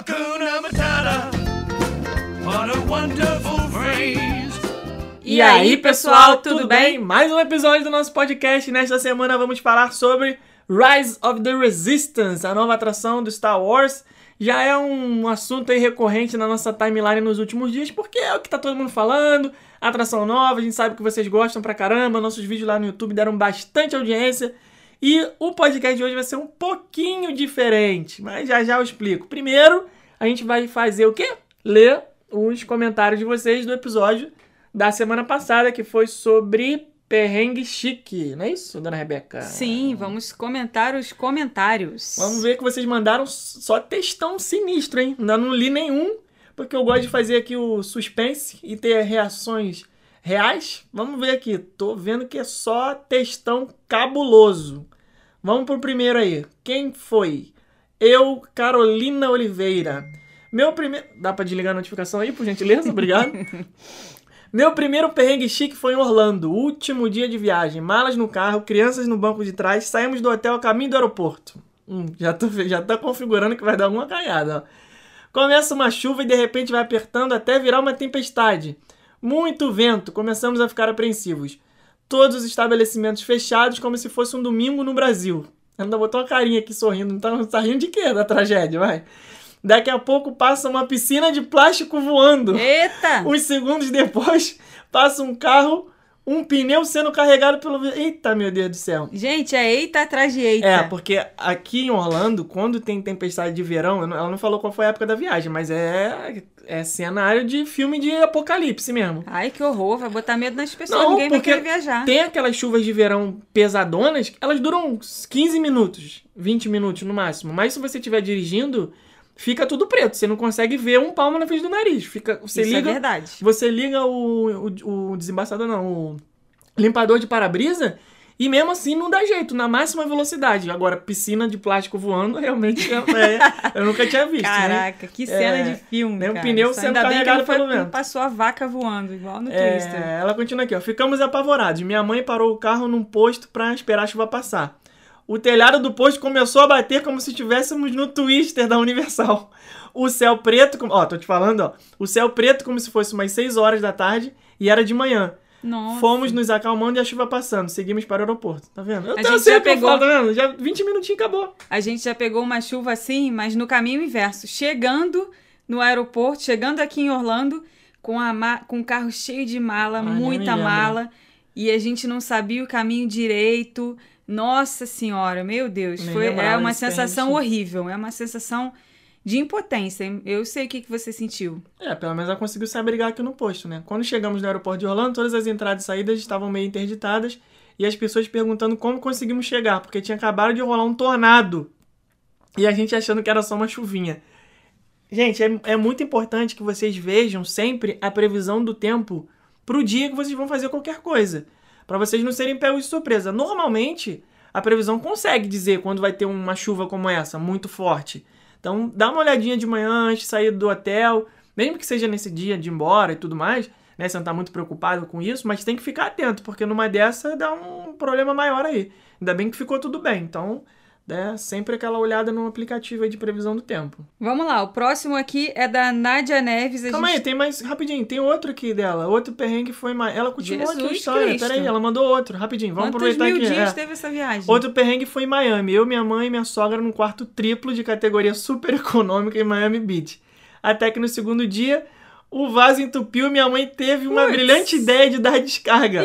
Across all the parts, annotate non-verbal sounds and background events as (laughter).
Hakuna Matata. What a wonderful phrase. E aí, pessoal, tudo bem? Mais um episódio do nosso podcast. Nesta semana vamos falar sobre Rise of the Resistance, a nova atração do Star Wars. Já é um assunto recorrente na nossa timeline nos últimos dias, porque é o que tá todo mundo falando. Atração nova, a gente sabe que vocês gostam pra caramba. Nossos vídeos lá no YouTube deram bastante audiência. E o podcast de hoje vai ser um pouquinho diferente, mas já já eu explico. Primeiro, a gente vai fazer o quê? Ler os comentários de vocês do episódio da semana passada, que foi sobre perrengue chique, não é isso, dona Rebeca? Sim, vamos comentar os comentários. Vamos ver que vocês mandaram só textão sinistro, hein? Ainda não li nenhum, porque eu gosto de fazer aqui o suspense e ter reações reais. Vamos ver aqui. Tô vendo que é só textão cabuloso. Vamos pro primeiro aí. Quem foi? Eu, Carolina Oliveira. Meu primeiro. Dá pra desligar a notificação aí, por gentileza? Obrigado. (laughs) Meu primeiro perrengue chique foi em Orlando, último dia de viagem. Malas no carro, crianças no banco de trás. Saímos do hotel a caminho do aeroporto. Hum, já, tô, já tô configurando que vai dar alguma cagada. Ó. Começa uma chuva e de repente vai apertando até virar uma tempestade. Muito vento, começamos a ficar apreensivos. Todos os estabelecimentos fechados, como se fosse um domingo no Brasil. Ainda botou uma carinha aqui sorrindo. Então, tá rindo de quê da tragédia, vai? Daqui a pouco passa uma piscina de plástico voando. Eita! Uns segundos depois, passa um carro, um pneu sendo carregado pelo. Eita, meu Deus do céu. Gente, é eita atrás de eita. É, porque aqui em Orlando, quando tem tempestade de verão, ela não falou qual foi a época da viagem, mas é, é cenário de filme de apocalipse mesmo. Ai, que horror, vai botar medo nas pessoas, Não, ninguém vai querer viajar. Tem aquelas chuvas de verão pesadonas, elas duram uns 15 minutos, 20 minutos no máximo. Mas se você estiver dirigindo, fica tudo preto. Você não consegue ver um palmo na frente do nariz. Fica, você Isso é liga, verdade. você liga o, o, o desembaçador, não, o limpador de para-brisa e mesmo assim não dá jeito, na máxima velocidade. Agora, piscina de plástico voando, realmente é, (laughs) é- eu nunca tinha visto. né? Caraca, que cena É, de filme, o cara. pneu Isso sendo carregado pelo vento. passou a vaca voando, igual no Twister. É, ela continua aqui, ó. Ficamos apavorados. Minha mãe parou o carro num posto pra esperar a chuva passar. O telhado do posto começou a bater como se estivéssemos no Twister da Universal. O céu preto, ó, tô te falando, ó. O céu preto como se fosse umas 6 horas da tarde e era de manhã. Nossa. Fomos nos acalmando e a chuva passando. Seguimos para o aeroporto. Tá vendo? Eu, A gente já pegou- falo, tá vendo? Já 20 minutinhos acabou. A gente já pegou uma chuva assim, mas no caminho inverso. Chegando no aeroporto, chegando aqui em Orlando, com, a ma- com o carro cheio de mala, me muita mala, e a gente não sabia o caminho direito. Nossa Senhora, meu Deus. Foi, é uma sensação horrível. É uma sensação de impotência. Eu sei o que, que você sentiu. É, pelo menos ela conseguiu se abrigar aqui no posto, né? Quando chegamos no aeroporto de Orlando, todas as entradas e saídas estavam meio interditadas e as pessoas perguntando como conseguimos chegar, porque tinha acabado de rolar um tornado e a gente achando que era só uma chuvinha. Gente, é, é muito importante que vocês vejam sempre a previsão do tempo pro dia que vocês vão fazer qualquer coisa, Pra vocês não serem pegos de surpresa. Normalmente, a previsão consegue dizer quando vai ter uma chuva como essa, muito forte. Então, dá uma olhadinha de manhã antes de sair do hotel, mesmo que seja nesse dia de ir embora e tudo mais, né? Você não tá muito preocupado com isso, mas tem que ficar atento, porque numa dessa dá um problema maior aí. Ainda bem que ficou tudo bem. Então, né, sempre aquela olhada no aplicativo aí de previsão do tempo. Vamos lá, o próximo aqui é da Nádia Neves. Calma gente... aí, tem mais. Rapidinho, tem outro aqui dela. Outro perrengue foi mais. Ela continuou aqui a Jesus história. Cristo. Peraí, ela mandou outro. Rapidinho, vamos Quantos aproveitar mil aqui. dias é. teve essa viagem? Outro perrengue foi em Miami. Eu, minha mãe e minha sogra num quarto triplo de categoria (laughs) super econômica em Miami Beach. Até que no segundo dia, o vaso entupiu e minha mãe teve uma Puts. brilhante ideia de dar descarga.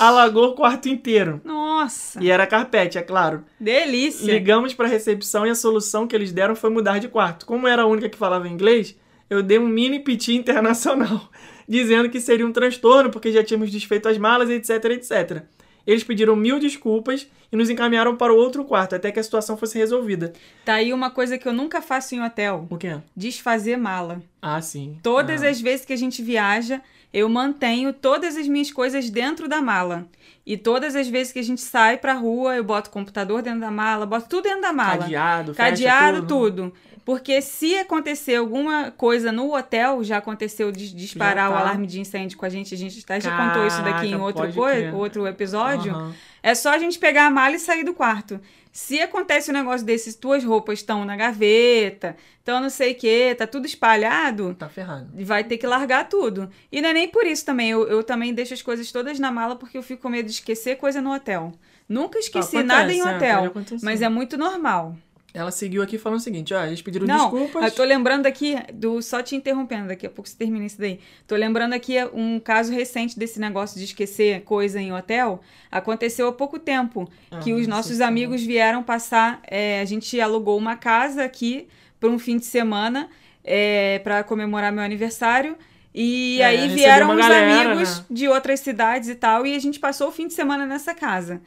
Alagou o quarto inteiro. Nossa, E era carpete, é claro. delícia. Ligamos pra recepção e a solução que eles deram foi mudar de quarto. Como eu era a única que falava inglês, eu dei um mini piti internacional, (laughs) dizendo que seria um transtorno porque já tínhamos desfeito as malas, etc, etc. Eles pediram mil desculpas e nos encaminharam para o outro quarto até que a situação fosse resolvida. Tá aí uma coisa que eu nunca faço em hotel: O quê? desfazer mala. Ah, sim. Todas Ah. as vezes que a gente viaja, eu mantenho todas as minhas coisas dentro da mala. E todas as vezes que a gente sai pra rua, eu boto o computador dentro da mala, boto tudo dentro da mala. Cadeado, Cadeado, tudo. tudo. Porque se acontecer alguma coisa no hotel, já aconteceu de disparar Já o tá. alarme de incêndio com a gente, a gente até já contou isso daqui em outro, pode coi- crer. outro episódio. Aham. É só a gente pegar a mala e sair do quarto. Se acontece um negócio desses, tuas roupas estão na gaveta, estão não sei o que, tá tudo espalhado, Tá ferrado. vai ter que largar tudo. E não é nem por isso também. Eu, eu também deixo as coisas todas na mala porque eu fico com medo de esquecer coisa no hotel. Nunca esqueci Acontece, nada em é, hotel, acontecer. mas é muito normal. Ela seguiu aqui falando o seguinte, ó, eles pediram Não, desculpas. eu tô lembrando aqui do. Só te interrompendo, daqui a pouco você termina isso daí. Tô lembrando aqui um caso recente desse negócio de esquecer coisa em hotel. Aconteceu há pouco tempo. que Ah, os não nossos sei como. amigos vieram passar. é, a gente alugou uma casa aqui por um fim de semana é, para comemorar meu aniversário. E É, aí vieram uns galera, amigos né? de outras cidades e tal. E a gente passou o fim de semana nessa casa.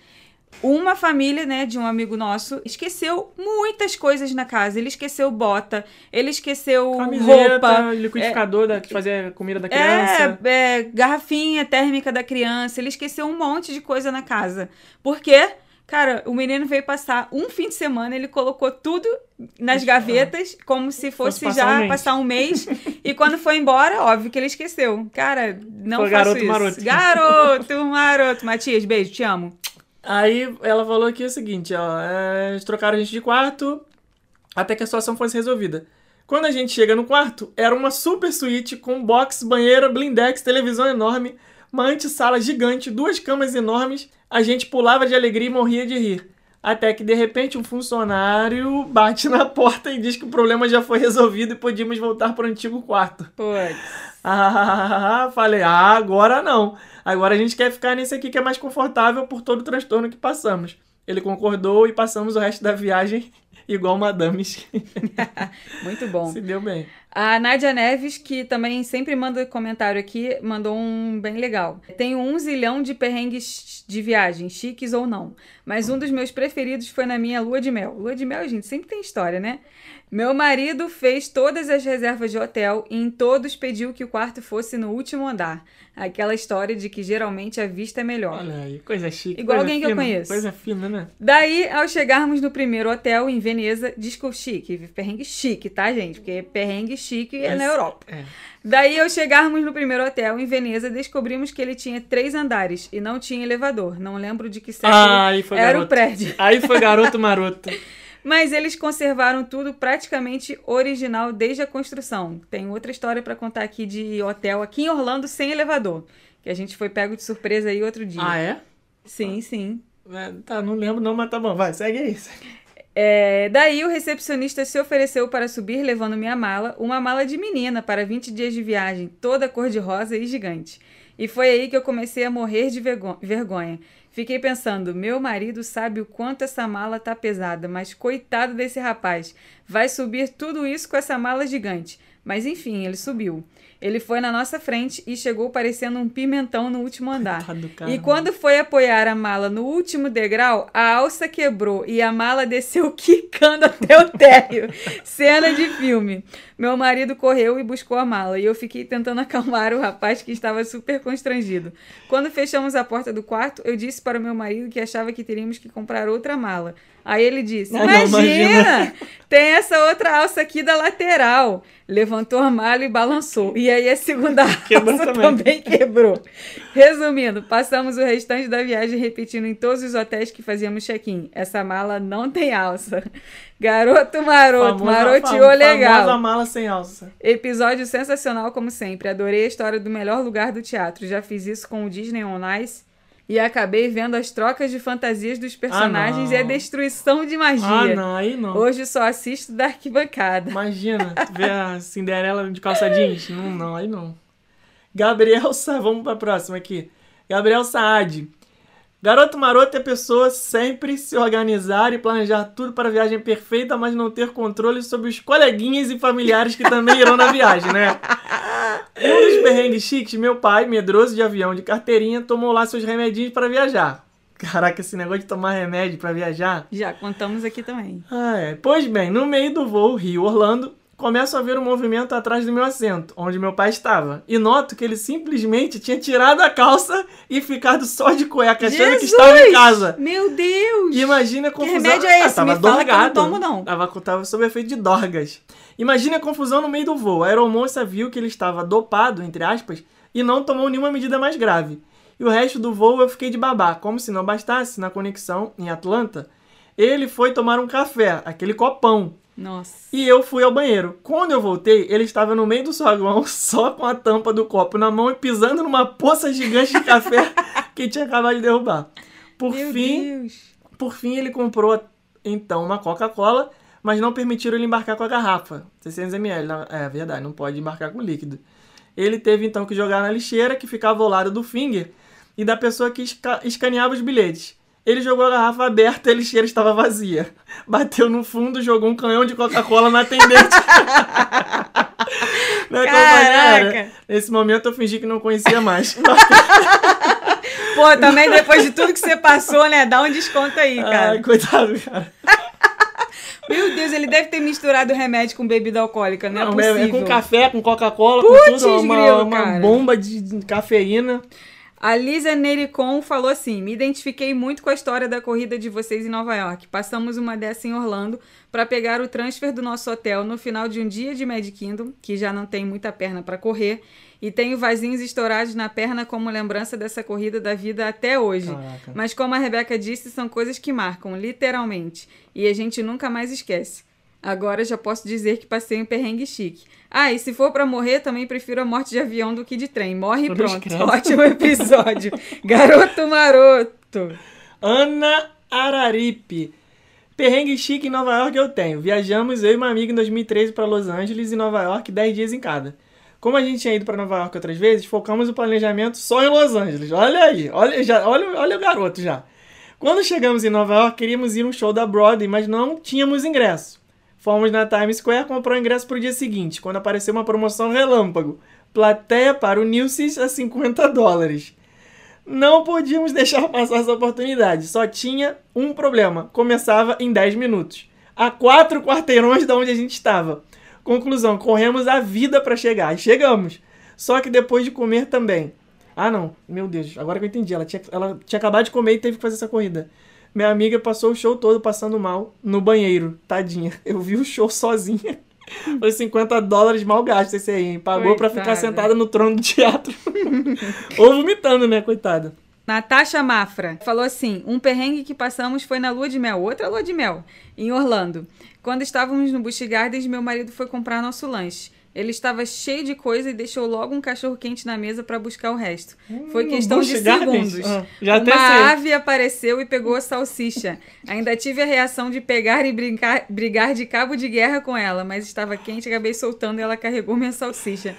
Uma família, né, de um amigo nosso, esqueceu muitas coisas na casa. Ele esqueceu bota, ele esqueceu Camiseta, roupa, liquidificador da, que fazia comida da criança. é, é, garrafinha térmica da criança. Ele esqueceu um monte de coisa na casa. Por quê? Cara, o menino veio passar um fim de semana, ele colocou tudo nas gavetas, como se fosse, passar já um passar um mês. (laughs) e quando foi embora, óbvio que ele esqueceu. Cara, não Foi faço garoto isso. maroto. Garoto maroto. Matias, beijo, te amo. Aí ela falou aqui o seguinte, ó, é, trocaram a gente de quarto até que a situação fosse resolvida. Quando a gente chega no quarto, era uma super suíte com box, banheira, blindex, televisão enorme, uma antessala gigante, duas camas enormes. A gente pulava de alegria e morria de rir. Até que, de repente, um funcionário bate na (laughs) porta e diz que o problema já foi resolvido e podíamos voltar para o antigo quarto. Putz. Ah, (laughs) falei, ah, agora não. Agora a gente quer ficar nesse aqui que é mais confortável por todo o transtorno que passamos. Ele concordou e passamos o resto da viagem (laughs) igual madames. (laughs) Muito bom. Se deu bem. A Nádia Neves, que também sempre manda comentário aqui, mandou um bem legal. Tenho um zilhão de perrengues de viagem, chiques ou não. Mas um dos meus preferidos foi na minha lua de mel. Lua de mel, gente, sempre tem história, né? Meu marido fez todas as reservas de hotel e em todos pediu que o quarto fosse no último andar. Aquela história de que geralmente a vista é melhor. Olha aí, coisa chique. Igual coisa alguém que eu fina, conheço. Coisa fina, né? Daí, ao chegarmos no primeiro hotel em Veneza, disco chique, perrengue chique, tá, gente? Porque perrengue chique é na Europa. É. Daí, ao chegarmos no primeiro hotel em Veneza, descobrimos que ele tinha três andares e não tinha elevador. Não lembro de que século Ah, era garoto. o prédio. Aí foi garoto (laughs) maroto. Mas eles conservaram tudo praticamente original desde a construção. Tem outra história pra contar aqui de hotel aqui em Orlando sem elevador. Que a gente foi pego de surpresa aí outro dia. ah, é? Sim, sim. É, Tá, não lembro não, mas tá bom. Vai, segue aí. É, daí o recepcionista se ofereceu para subir levando minha mala, uma mala de menina para 20 dias de viagem, toda cor-de-rosa e gigante. E foi aí que eu comecei a morrer de vergo- vergonha. Fiquei pensando, meu marido sabe o quanto essa mala tá pesada, mas coitado desse rapaz, vai subir tudo isso com essa mala gigante. Mas enfim, ele subiu. Ele foi na nossa frente e chegou parecendo um pimentão no último andar. E quando foi apoiar a mala no último degrau, a alça quebrou e a mala desceu (laughs) quicando até o térreo. Cena de filme. Meu marido correu e buscou a mala e eu fiquei tentando acalmar o rapaz que estava super constrangido. Quando fechamos a porta do quarto, eu disse para o meu marido que achava que teríamos que comprar outra mala. Aí ele disse: Ah, não, Imagina! Tem essa outra alça aqui da lateral. Levantou a mala e balançou. E aí a segunda (laughs) Quebrou alça também. também quebrou. Resumindo, passamos o restante da viagem repetindo em todos os hotéis que fazíamos check-in. Essa mala não tem alça. Garoto maroto, Famosa- maroteou fam- legal. Famosa mala sem alça. Episódio sensacional como sempre. Adorei a história do melhor lugar do teatro. Já fiz isso com o Disney On Ice e acabei vendo as trocas de fantasias dos personagens não. e a destruição de magia. Ah, não, aí não. Hoje só assisto da arquibancada. Imagina, tu ver a (laughs) Cinderela de calça jeans. Não, não, aí não. Gabriel Sa... Vamos pra próxima aqui. Gabriel Saad. Garoto maroto é pessoa sempre se organizar e planejar tudo para a viagem perfeita, mas não ter controle sobre os coleguinhas e familiares que também irão na viagem, né? (laughs) Um dos perrengues chiques, meu pai, medroso de avião de carteirinha, tomou lá seus remedinhos para viajar. Caraca, esse negócio de tomar remédio para viajar Já contamos aqui também. ah, é. Pois bem, no meio do voo Rio-Orlando, começo a ver um movimento atrás do meu assento, onde meu pai estava. E noto que ele simplesmente tinha tirado a calça e ficado só de cueca, achando que estava em casa. Meu Deus! Imagina a confusão. remédio é esse? tava Me que não tomo, não. Tava, tava sob efeito de dorgas. Imagina a confusão no meio do voo. A aeromoça viu que ele estava dopado, entre aspas, e não tomou nenhuma medida mais grave. E o resto do voo eu fiquei de babá. Como se não bastasse, na conexão em Atlanta, ele foi tomar um café, aquele copão. Nossa. E eu fui ao banheiro. Quando eu voltei, ele estava no meio do saguão, (laughs) só com a tampa do copo na mão e pisando numa poça gigante de café (laughs) que tinha acabado de derrubar. Por Meu fim, Deus. por fim, ele comprou então uma Coca-Cola, mas não permitiram ele embarcar com a garrafa, 600ml. na- É verdade, não pode embarcar com líquido. Ele teve então que jogar na lixeira, que ficava ao lado do finger, e da pessoa que esca- escaneava os bilhetes. Ele jogou a garrafa aberta e a lixeira estava vazia. (laughs) Bateu no fundo, jogou um canhão de Coca-Cola na atendente. (laughs) companhia aérea. Caraca. Nesse momento eu fingi que não conhecia mais. (laughs) Pô, também depois de tudo que você passou, né? Dá um desconto aí, cara. Ai, coitado, cara. Meu Deus, ele deve ter misturado remédio com bebida alcoólica, não, Não, é é, possível. é com café, com Coca-Cola, com tudo. Uma, grilo, uma cara. bomba de de cafeína. A Lisa Nericon falou assim: Me identifiquei muito com a história da corrida de vocês em Nova York. Passamos uma dessa em Orlando para pegar o transfer do nosso hotel no final de um dia de Mad Kingdom, que já não tem muita perna para correr, e tenho vasinhos estourados na perna como lembrança dessa corrida da vida até hoje. Caraca. Mas como a Rebeca disse, são coisas que marcam, literalmente, e a gente nunca mais esquece. Agora já posso dizer que passei um perrengue chique. Ah, e se for pra morrer, também prefiro a morte de avião do que de trem. Morre e pronto. (laughs) Ótimo episódio. Garoto maroto. Ana Araripe. Perrengue chique em Nova York eu tenho. Viajamos eu e uma amiga em 2013 para Los Angeles e Nova York, 10 dias em cada. Como a gente tinha ido para Nova York outras vezes, focamos o planejamento só em Los Angeles. Olha aí, olha, já, olha, olha o garoto já. Quando chegamos em Nova York, queríamos ir num show da Broadway, mas não tínhamos ingresso. Fomos na Times Square comprar o ingresso para o dia seguinte, quando apareceu uma promoção relâmpago. Plateia para o Nilces a 50 dólares. Não podíamos deixar (laughs) passar essa oportunidade. Só tinha um problema. Começava em 10 minutos. A quatro quarteirões de onde a gente estava. Conclusão, corremos a vida para chegar. E chegamos. Só que depois de comer também. Ah, não. Meu Deus. Agora que eu entendi. Ela tinha, ela tinha acabado de comer e teve que fazer essa corrida. Minha amiga passou o show todo passando mal no banheiro. Tadinha. (laughs) Eu vi o show sozinha. (laughs) Foi 50 dólares mal gastos esse aí, hein? Pagou pra ficar Coitada. sentada no trono do teatro. (laughs) Ou vomitando, né, coitada? Natasha Mafra falou assim: um perrengue que passamos foi na lua de mel, outra lua de mel, em Orlando. Quando estávamos no Busch Gardens, meu marido foi comprar nosso lanche. Ele estava cheio de coisa e deixou logo um cachorro quente na mesa para buscar o resto. Foi Hum, questão de Gardens? segundos. Ah, já Uma ave apareceu e pegou a salsicha. Ainda tive a reação de pegar e brincar, brigar de cabo de guerra com ela, mas estava quente, acabei soltando e ela carregou minha salsicha.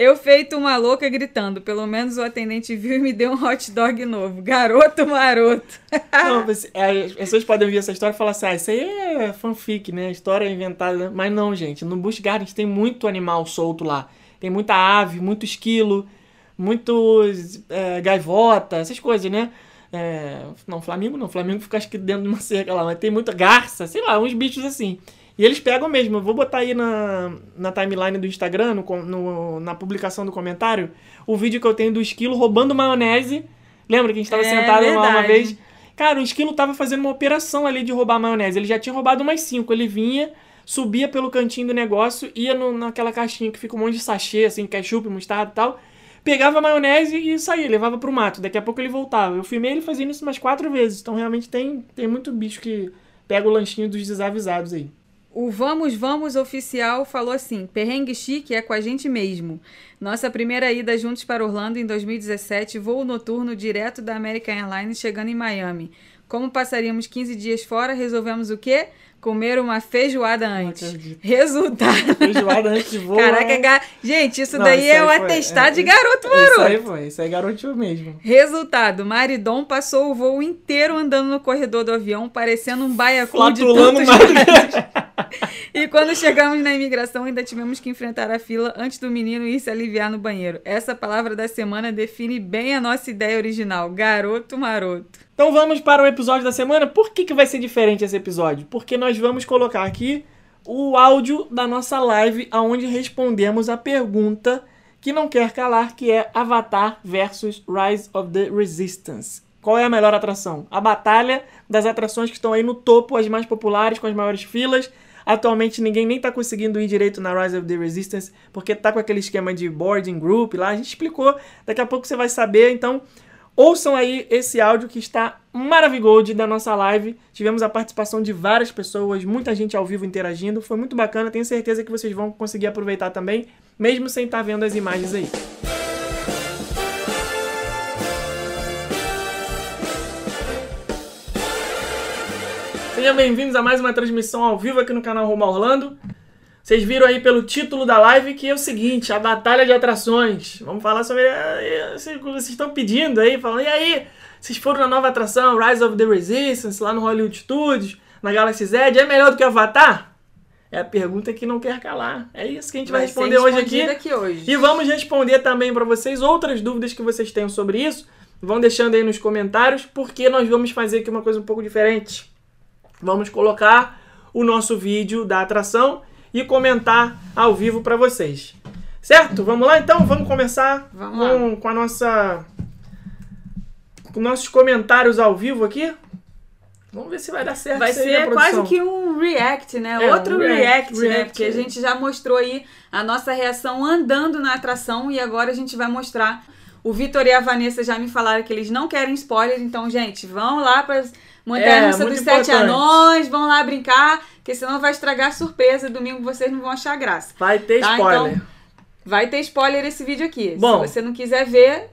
Eu feito uma louca gritando. Pelo menos o atendente viu e me deu um hot dog novo. Garoto maroto. (laughs) Não, é, as pessoas podem ouvir essa história e falar assim, ah, isso aí é fanfic, né? História inventada. Mas não, gente. No Busch Gardens tem muito animal solto lá. Tem muita ave, muito esquilo, muitos é, gaivota, essas coisas, né? É, não, Flamingo não. Flamingo fica acho que dentro de uma cerca lá. Mas tem muita garça, sei lá, uns bichos assim. E eles pegam mesmo. Eu vou botar aí na, na timeline do Instagram, no, no- na publicação do comentário, o vídeo que eu tenho do esquilo roubando maionese. Lembra que a gente tava É sentado lá uma verdade. vez? Cara, o esquilo tava fazendo uma operação ali de roubar maionese. Ele já tinha roubado umas cinco. Ele vinha, subia pelo cantinho do negócio, ia no- naquela caixinha que fica um monte de sachê, assim, ketchup, mostarda e tal. Pegava a maionese e saía, levava pro mato. Daqui a pouco ele voltava. Eu filmei ele fazendo isso umas quatro vezes. Então realmente tem, tem muito bicho que pega o lanchinho dos desavisados aí. O Vamos Vamos oficial falou assim: perrengue chique é com a gente mesmo. Nossa primeira ida juntos para Orlando em 2017, voo noturno direto da American Airlines chegando em Miami. Como passaríamos 15 dias fora, resolvemos o quê? Comer uma feijoada antes. Resultado. Feijoada antes de voar. Caraca, ga- gente, isso Não, daí isso é foi- atestado é, de garoto Isso maroto. aí foi, isso aí garotinho mesmo. Resultado: Maridon passou o voo inteiro andando no corredor do avião, parecendo um baiacu de Flatulando tantos mais. (laughs) (laughs) E quando chegamos na imigração, ainda tivemos que enfrentar a fila antes do menino ir se aliviar no banheiro. Essa palavra da semana define bem a nossa ideia original: garoto maroto. Então vamos para o episódio da semana. Por que, que vai ser diferente esse episódio? Porque nós vamos colocar aqui o áudio da nossa live, onde respondemos a pergunta que não quer calar, que é Avatar versus Rise of the Resistance. Qual é a melhor atração? A batalha das atrações que estão aí no topo, as mais populares, com as maiores filas. Atualmente ninguém nem tá conseguindo ir direito na Rise of the Resistance, porque tá com aquele esquema de boarding group lá. A gente explicou, daqui a pouco você vai saber. Então, Ouçam aí esse áudio que está maravigold da nossa live. Tivemos a participação de várias pessoas, muita gente ao vivo interagindo. Foi muito bacana, tenho certeza que vocês vão conseguir aproveitar também, mesmo sem estar vendo as imagens aí. Sejam bem-vindos a mais uma transmissão ao vivo aqui no canal Roma Orlando. Vocês viram aí pelo título da live que é o seguinte, a batalha de atrações. Vamos falar sobre eh, vocês estão pedindo aí, falando, e aí, vocês foram na nova atração Rise of the Resistance lá no Hollywood Studios, na Galaxy Z, é melhor do que Avatar? É a pergunta que não quer calar. É isso que a gente vai, vai responder hoje aqui. aqui hoje. E vamos responder também para vocês outras dúvidas que vocês tenham sobre isso. Vão deixando aí nos comentários, porque nós vamos fazer aqui uma coisa um pouco diferente. Vamos colocar o nosso vídeo da atração e comentar ao vivo para vocês. Certo? Vamos lá então? Vamos começar Vamos com, com a nossa. com nossos comentários ao vivo aqui. Vamos ver se vai dar certo. Vai aí, né, ser quase que um react, né? É, Outro um react, react, né? react, Porque a gente já mostrou aí a nossa reação andando na atração e agora a gente vai mostrar. O Vitor e a Vanessa já me falaram que eles não querem spoiler, então, gente, vão lá para Russa É, dos Sete. Anões, vão lá brincar, porque senão vai estragar a surpresa. Domingo vocês não vão achar graça. Vai ter Tá, spoiler. então, Vai ter spoiler esse vídeo aqui. Bom. Se você não quiser ver,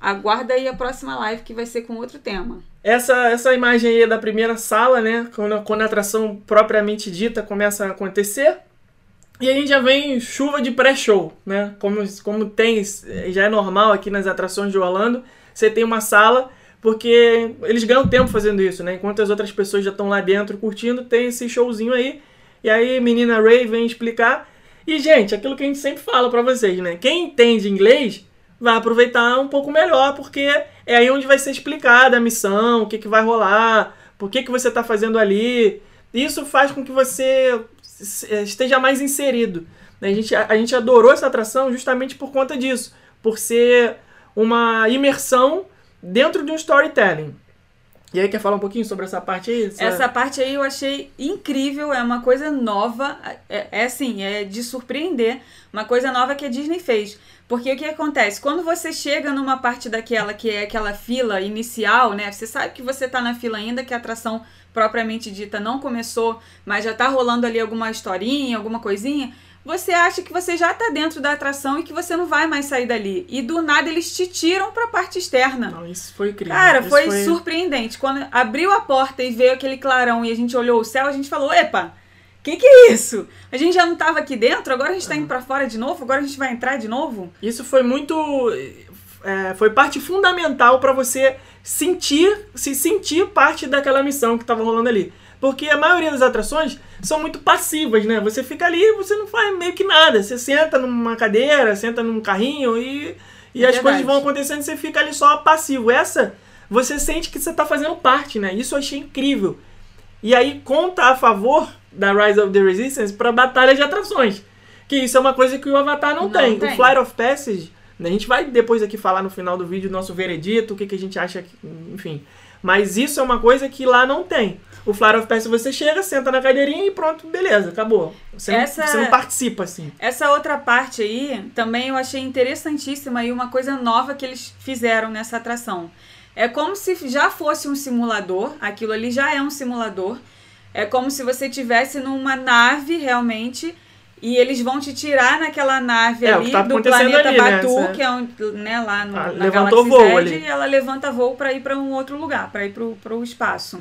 aguarda aí a próxima live que vai ser com outro tema. Essa, essa imagem aí é da primeira sala, né? Quando, quando a atração propriamente dita começa a acontecer. E aí já vem chuva de pré-show, né? Como, como tem, já é normal aqui nas atrações de Orlando, você tem uma sala, porque eles ganham tempo fazendo isso, né? Enquanto as outras pessoas já estão lá dentro curtindo, tem esse showzinho aí. E aí menina Ray vem explicar. E, gente, aquilo que a gente sempre fala pra vocês, né? Quem entende inglês vai aproveitar um pouco melhor, porque é aí onde vai ser explicada a missão, o que, que vai rolar, por que, que você está fazendo ali. Isso faz com que você eh, esteja mais inserido. né? A gente, a gente adorou essa atração justamente por conta disso, por ser uma imersão dentro de um storytelling. E aí, quer falar um pouquinho sobre essa parte aí? Essa parte aí eu achei incrível, é uma coisa nova, é, é assim, é de surpreender, uma coisa nova que a Disney fez. Porque o que acontece? Quando você chega numa parte daquela que é aquela fila inicial, né? Você sabe que você tá na fila ainda, que a atração propriamente dita não começou, mas já tá rolando ali alguma historinha, alguma coisinha. Você acha que você já tá dentro da atração e que você não vai mais sair dali. E do nada eles te tiram pra parte externa. Não, isso foi incrível. Cara, Isso foi, surpreendente. Quando abriu a porta e veio aquele clarão e a gente olhou o céu, a gente falou: epa, que que é isso? A gente já não tava aqui dentro, agora a gente tá indo pra fora de novo, agora a gente vai entrar de novo? Isso foi muito. é, foi parte fundamental para você sentir, se sentir parte daquela missão que tava rolando ali. Porque a maioria das atrações são muito passivas, né? Você fica ali e você não faz meio que nada. Você senta numa cadeira, senta num carrinho e, e É as verdade. coisas vão acontecendo e você fica ali só passivo. Essa, você sente que você tá fazendo parte, né? Isso eu achei incrível. E aí conta a favor da Rise of the Resistance para batalha de atrações. Que isso é uma coisa que o Avatar não, Não tem. tem. O Flight of Passage, né, a gente vai depois aqui falar no final do vídeo nosso veredito, o que, que a gente acha, que, enfim. Mas isso é uma coisa que lá não tem. O Flight of Passage você chega, senta na cadeirinha e pronto, beleza, acabou. Você, Essa- não, você não participa assim. Essa outra parte aí também eu achei interessantíssima e uma coisa nova que eles fizeram nessa atração. É como se já fosse um simulador, aquilo ali já é um simulador. É como se você tivesse numa nave realmente e eles vão te tirar naquela nave É, o ali tá do planeta ali, né? Batu, Essa- que é um, né, lá no, Ah, na Galaxy voo Z, ali. e ela levanta voo para ir para um outro lugar, para ir pro, pro espaço.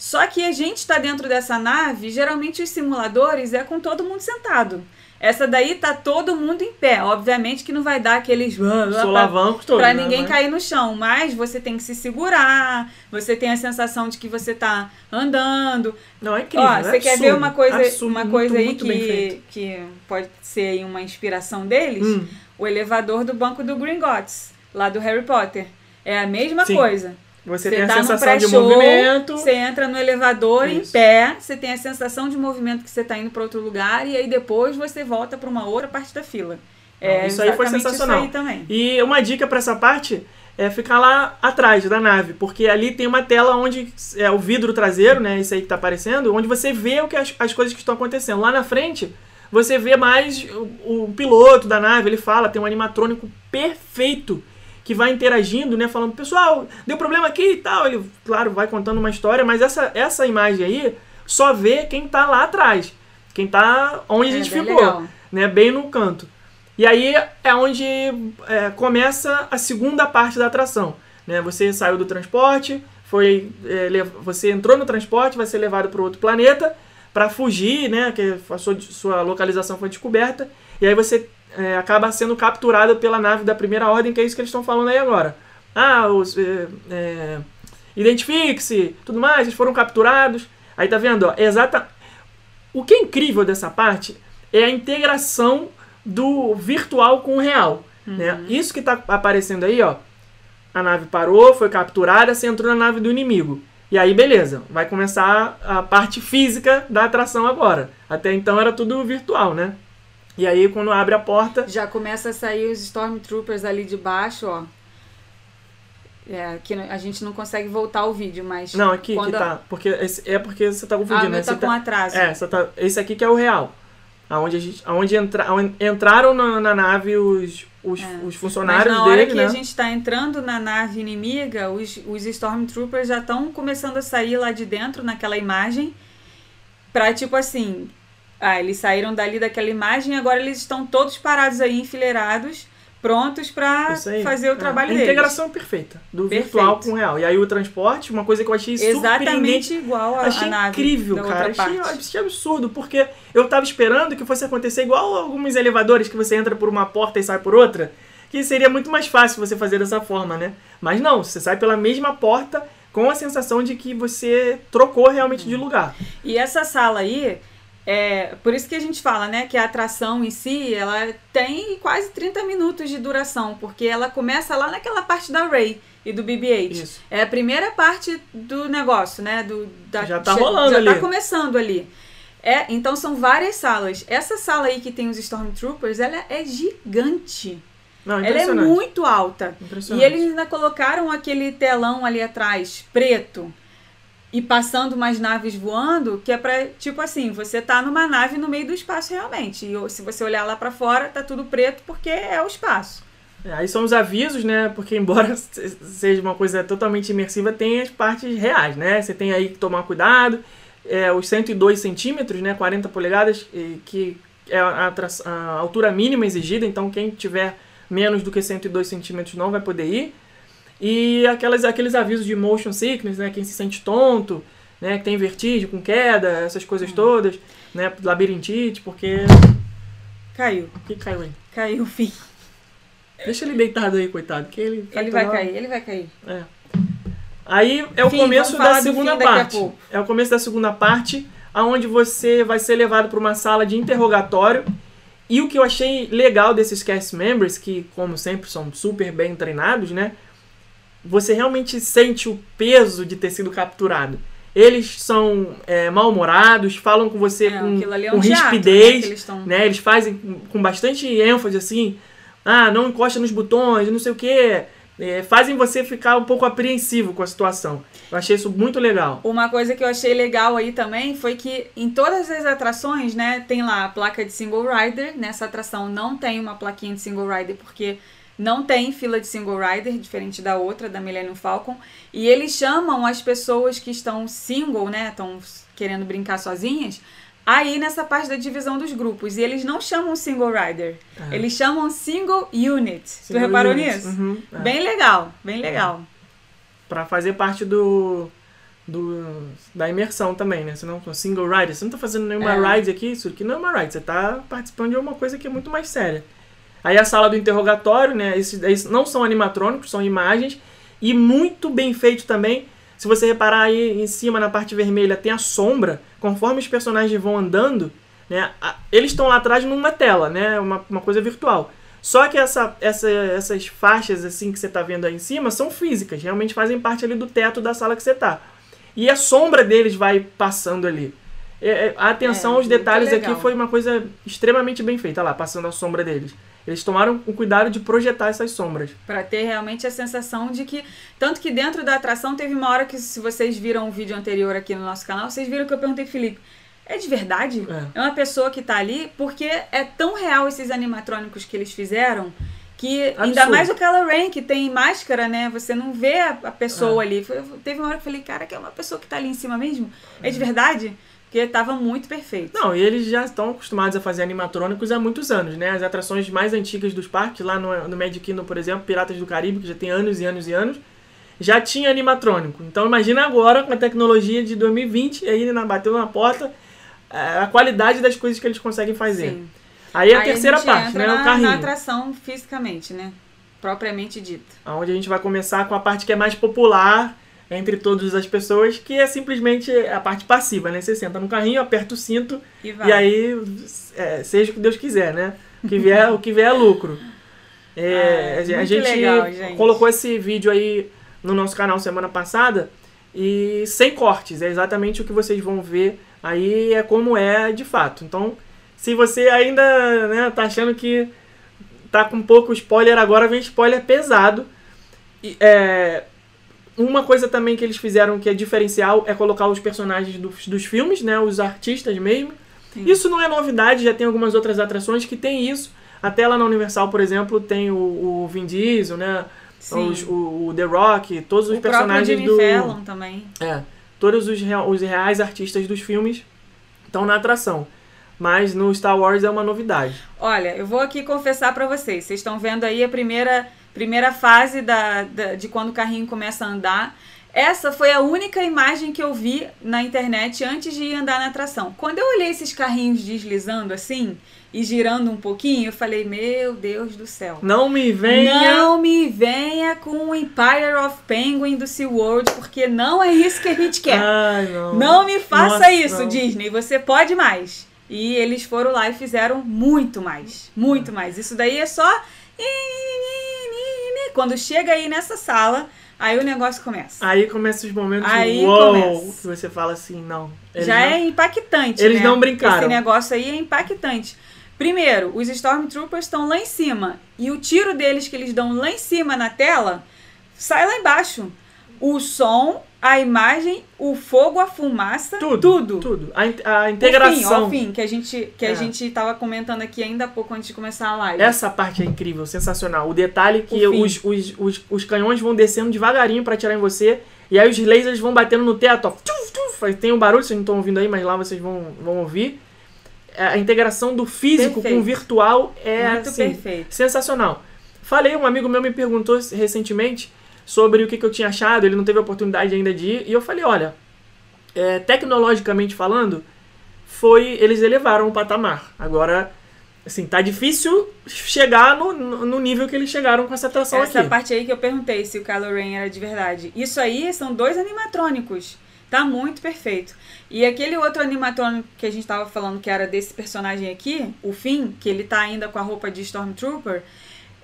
Só que a gente tá dentro dessa nave, geralmente os simuladores é com todo mundo sentado. Essa daí tá todo mundo em pé. Obviamente que não vai dar aqueles pra, Solavancos todos. pra né? ninguém Mas- cair no chão, mas você tem que se segurar, você tem a sensação de que você tá andando. Não, é incrível. Ó, é você quer absurdo, ver uma coisa, absurdo, uma muito, coisa aí muito que, que pode ser aí uma inspiração deles? Hum. O elevador do banco do Gringotts, lá do Harry Potter. É a mesma Sim. coisa. Você, tem a tá num sensação de movimento. Você entra no elevador em Isso. pé, você tem a sensação de movimento que você tá indo para outro lugar e aí depois você volta para uma outra parte da fila. É isso aí foi sensacional. Aí. E uma dica pra essa parte é ficar lá atrás da nave, porque ali tem uma tela onde é o vidro traseiro, né, isso aí que tá aparecendo, onde você vê o que as, as coisas que estão acontecendo. Lá na frente, você vê mais o, o piloto da nave, ele fala, tem um animatrônico perfeito, que vai interagindo, né? Falando, pessoal, deu problema aqui e tal. Ele, claro, vai contando uma história, mas essa, essa imagem aí só vê quem tá lá atrás. Quem tá onde a É, gente bem ficou, legal. né? Bem no canto. E aí é onde é, começa a segunda parte da atração. Né? Você saiu do transporte, foi, é, você entrou no transporte, vai ser levado para outro planeta para fugir, né? Que a sua, sua localização foi descoberta. E aí você é, acaba sendo capturado pela nave da primeira ordem, que é isso que eles estão falando aí agora. Ah, os, é, é, identifique-se, tudo mais, eles foram capturados. Aí tá vendo, ó, exata. O que é incrível dessa parte é a integração do virtual com o real. Né? Isso que tá aparecendo aí, ó. A nave parou, foi capturada, você entrou na nave do inimigo. E aí, beleza, vai começar a parte física da atração agora. Até então era tudo virtual, né? E aí, quando abre a porta, Já começa a sair os Stormtroopers ali de baixo, ó. É, que a gente não consegue voltar o vídeo, mas. Não, aqui que a- tá. Porque esse- é porque você tá Ah, confundindo, meu né? tá Você com atraso. É, você tá, esse aqui que é o real. Aonde, a gente, aonde entra, entraram na, na nave os, os, os É. Mas funcionários na hora dele, que né? a gente tá entrando na nave inimiga, os, os Stormtroopers já estão começando a sair lá de dentro naquela imagem. Pra tipo assim. Ah, eles saíram dali daquela imagem e agora eles estão todos parados aí, enfileirados, prontos aí. fazer o É. trabalho A deles. integração perfeita. Do Perfeito. virtual com o real. E aí o transporte, uma coisa que eu achei. Exatamente igual a, Achei a nave incrível, cara. Achei, achei absurdo, porque eu tava esperando que fosse acontecer igual alguns elevadores que você entra por uma porta e sai por outra. Que seria muito mais fácil você fazer dessa forma, né? Mas não, você sai pela mesma porta com a sensação de que você trocou realmente de lugar. E essa sala aí, é, por isso que a gente fala, né, que a atração em si, ela tem quase 30 minutos de duração, porque ela começa lá naquela parte da Ray e do BB-8. Isso. É a primeira parte do negócio, né, do da, Já tá rolando já ali. tá começando ali. É, então são várias salas. Essa sala aí que tem os Stormtroopers, ela é gigante. Não, Ela é muito alta. E eles ainda colocaram aquele telão ali atrás, preto, e passando umas naves voando, que é pra, tipo assim, você tá numa nave no meio do espaço realmente. E se você olhar lá pra fora, tá tudo preto porque é o espaço. É, Aí são os avisos, né? Porque embora (laughs) se- seja uma coisa totalmente imersiva, tem as partes reais, né? Você tem aí que tomar cuidado. É, os 102 centímetros, né? 40 polegadas, que é a, a altura mínima exigida. Então quem tiver menos do que 102 centímetros não vai poder ir. E aquelas, aqueles avisos de motion sickness, né? Quem se sente tonto, né? Que tem vertigem com queda, essas coisas todas, né? Labirintite, porque... Caiu. O que caiu aí? Caiu o fim. Deixa ele deitado aí, coitado. Que ele, Ele vai cair, ele vai cair. É. Aí é o Fim, começo da segunda parte. É o começo da segunda parte, aonde você vai ser levado para uma sala de interrogatório. E o que eu achei legal desses cast members, que como sempre são super bem treinados, né? Você realmente sente o peso de ter sido capturado. Eles são é, mal-humorados, falam com você É, com, é com um teatro, né, rispidez, que eles tão- né? Eles fazem com, com bastante ênfase assim, ah, não encosta nos botões, não sei o quê. É, fazem você ficar um pouco apreensivo com a situação. Eu achei isso muito legal. Uma coisa que eu achei legal aí também foi que em todas as atrações, né, tem lá a placa de single rider. Nessa atração não tem uma plaquinha de single rider porque não tem fila de single rider, diferente da outra, da Millennium Falcon. E eles chamam as pessoas que estão single, né, estão querendo brincar sozinhas, aí nessa parte da divisão dos grupos. E eles não chamam single rider, É. eles chamam single unit. tu Single reparou unit. nisso? Uhum, é. Bem legal, bem legal. Pra fazer parte do, do da imersão também, né? Você não é single ride, você não tá fazendo nenhuma É. ride aqui, isso aqui não é uma ride, você tá participando de uma coisa que é muito mais séria. Aí a sala do interrogatório, né? Esses, esses não são animatrônicos, são imagens e muito bem feito também. Se você reparar aí em cima na parte vermelha tem a sombra, conforme os personagens vão andando, né? a- Eles estão lá atrás numa tela, né? Uma, uma coisa virtual. Só que essa, essa, essas faixas assim que você está vendo aí em cima são físicas, realmente fazem parte ali do teto da sala que você está. E a sombra deles vai passando ali. É, é, a atenção É, aos detalhes legal. aqui foi uma coisa extremamente bem feita, Olha lá, passando a sombra deles. Eles tomaram o cuidado de projetar essas sombras. Pra ter realmente a sensação de que. Tanto que dentro da atração teve uma hora que, se vocês viram o vídeo anterior aqui no nosso canal, vocês viram que eu perguntei Felipe. É de verdade? É. uma pessoa que tá ali, porque é tão real esses animatrônicos que eles fizeram Que ainda Absurdo. mais o Kylo Ren, que tem máscara, né? Você não vê a, pessoa É. ali. Teve uma hora que eu falei, cara, que é uma pessoa que tá ali em cima mesmo? É de verdade? Porque tava muito perfeito. Não, e eles já estão acostumados a fazer animatrônicos há muitos anos, né? As atrações mais antigas dos parques, lá no, no Magic Kingdom, por exemplo, Piratas do Caribe, que já tem anos e anos e anos, já tinha animatrônico. Então imagina agora, com a tecnologia de 2020, aí na, bateu na porta, é, a qualidade das coisas que eles conseguem fazer. Sim. Aí a Aí terceira gente parte, né? na, o carrinho. na atração fisicamente, né? Propriamente dita. Onde a gente vai começar com a parte que é mais popular entre todas as pessoas, que é simplesmente a parte passiva, né? Você senta no carrinho, aperta o cinto E e aí é, seja o que Deus quiser, né? O que vier, o que vier é lucro. É, Ah, a muito gente legal, gente. colocou esse vídeo aí no nosso canal semana passada e sem cortes, é exatamente o que vocês vão ver aí é como é de fato. Então, se você ainda né, tá achando que tá com pouco spoiler agora, vem spoiler pesado. E, é, uma coisa também que eles fizeram que é diferencial é colocar os personagens dos, dos filmes, né, os artistas mesmo. Sim. Isso não é novidade, já tem algumas outras atrações que tem isso. Até lá na Universal, por exemplo, tem o, o Vin Diesel, né? Os- o, o The Rock, todos os o personagens Jimmy do. Fallon também. É, todos os, os reais artistas dos filmes estão na atração. Mas no Star Wars é uma novidade. Olha, eu vou aqui confessar pra vocês. Vocês estão vendo aí a primeira, primeira fase da, da- de quando o carrinho começa a andar. Essa foi a única imagem que eu vi na internet antes de ir andar na atração. Quando eu olhei esses carrinhos deslizando assim e girando um pouquinho, eu falei: Meu Deus do céu. Não me venha. Não me venha com o Empire of Penguin do SeaWorld, porque não é isso que a gente quer. Ai, não. Não me faça Nossa, isso, não. Disney. Você pode mais. E eles foram lá e fizeram muito mais. Muito mais. Isso daí é só. Quando chega aí nessa sala, aí o negócio começa. Aí começam os momentos Aí uou, começa. que você fala assim, não. Já não- é impactante. eles né? não brincaram. Esse negócio aí é impactante. Primeiro, os Stormtroopers estão lá em cima. E o tiro deles que eles dão lá em cima na tela sai lá embaixo. O som, a imagem, o fogo, a fumaça, Tudo. tudo. Tudo. A, a O fim, integração. o fim, que a gente que É. a gente tava comentando aqui ainda há pouco antes de começar a live. Essa parte é incrível, sensacional. O detalhe que O fim. os, os, os, os canhões vão descendo devagarinho pra atirar em você. E aí os lasers vão batendo no teto, ó. Tem um barulho, vocês não estão ouvindo aí, mas lá vocês vão, vão ouvir. É, A integração do físico com Perfeito. o virtual é Muito assim, perfeito. sensacional. Falei, um amigo meu me perguntou recentemente sobre o que, que eu tinha achado, ele não teve a oportunidade ainda de ir, e eu falei, olha, é, tecnologicamente falando, foi eles elevaram o patamar. Agora, assim, tá difícil chegar no, no nível que eles chegaram com essa atração Essa aqui. parte aí que eu perguntei se o Kylo Ren era de verdade. Isso aí são dois animatrônicos. Tá muito perfeito. E aquele outro animatrônico que a gente tava falando que era desse personagem aqui, o Finn, que ele tá ainda com a roupa de Stormtrooper,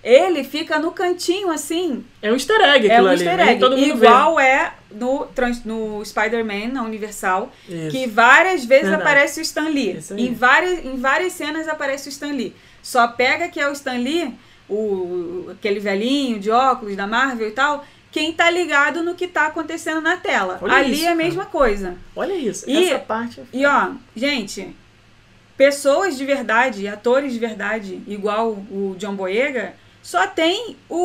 ele fica no cantinho assim, É um easter egg é um easter egg. todo mundo vê. Igual é no, trans- no Spider-Man, na Universal, Isso. que várias vezes Verdade. aparece o Stan Lee. Em várias, em várias cenas aparece o Stan Lee. Só pega que é o Stan Lee, o, aquele velhinho de óculos da Marvel e tal, quem tá ligado no que tá acontecendo na tela. Olha Ali isso, é a cara. mesma coisa. Olha isso, E- essa parte... E ó, gente, pessoas de verdade, atores de verdade, igual o John Boyega, só tem o,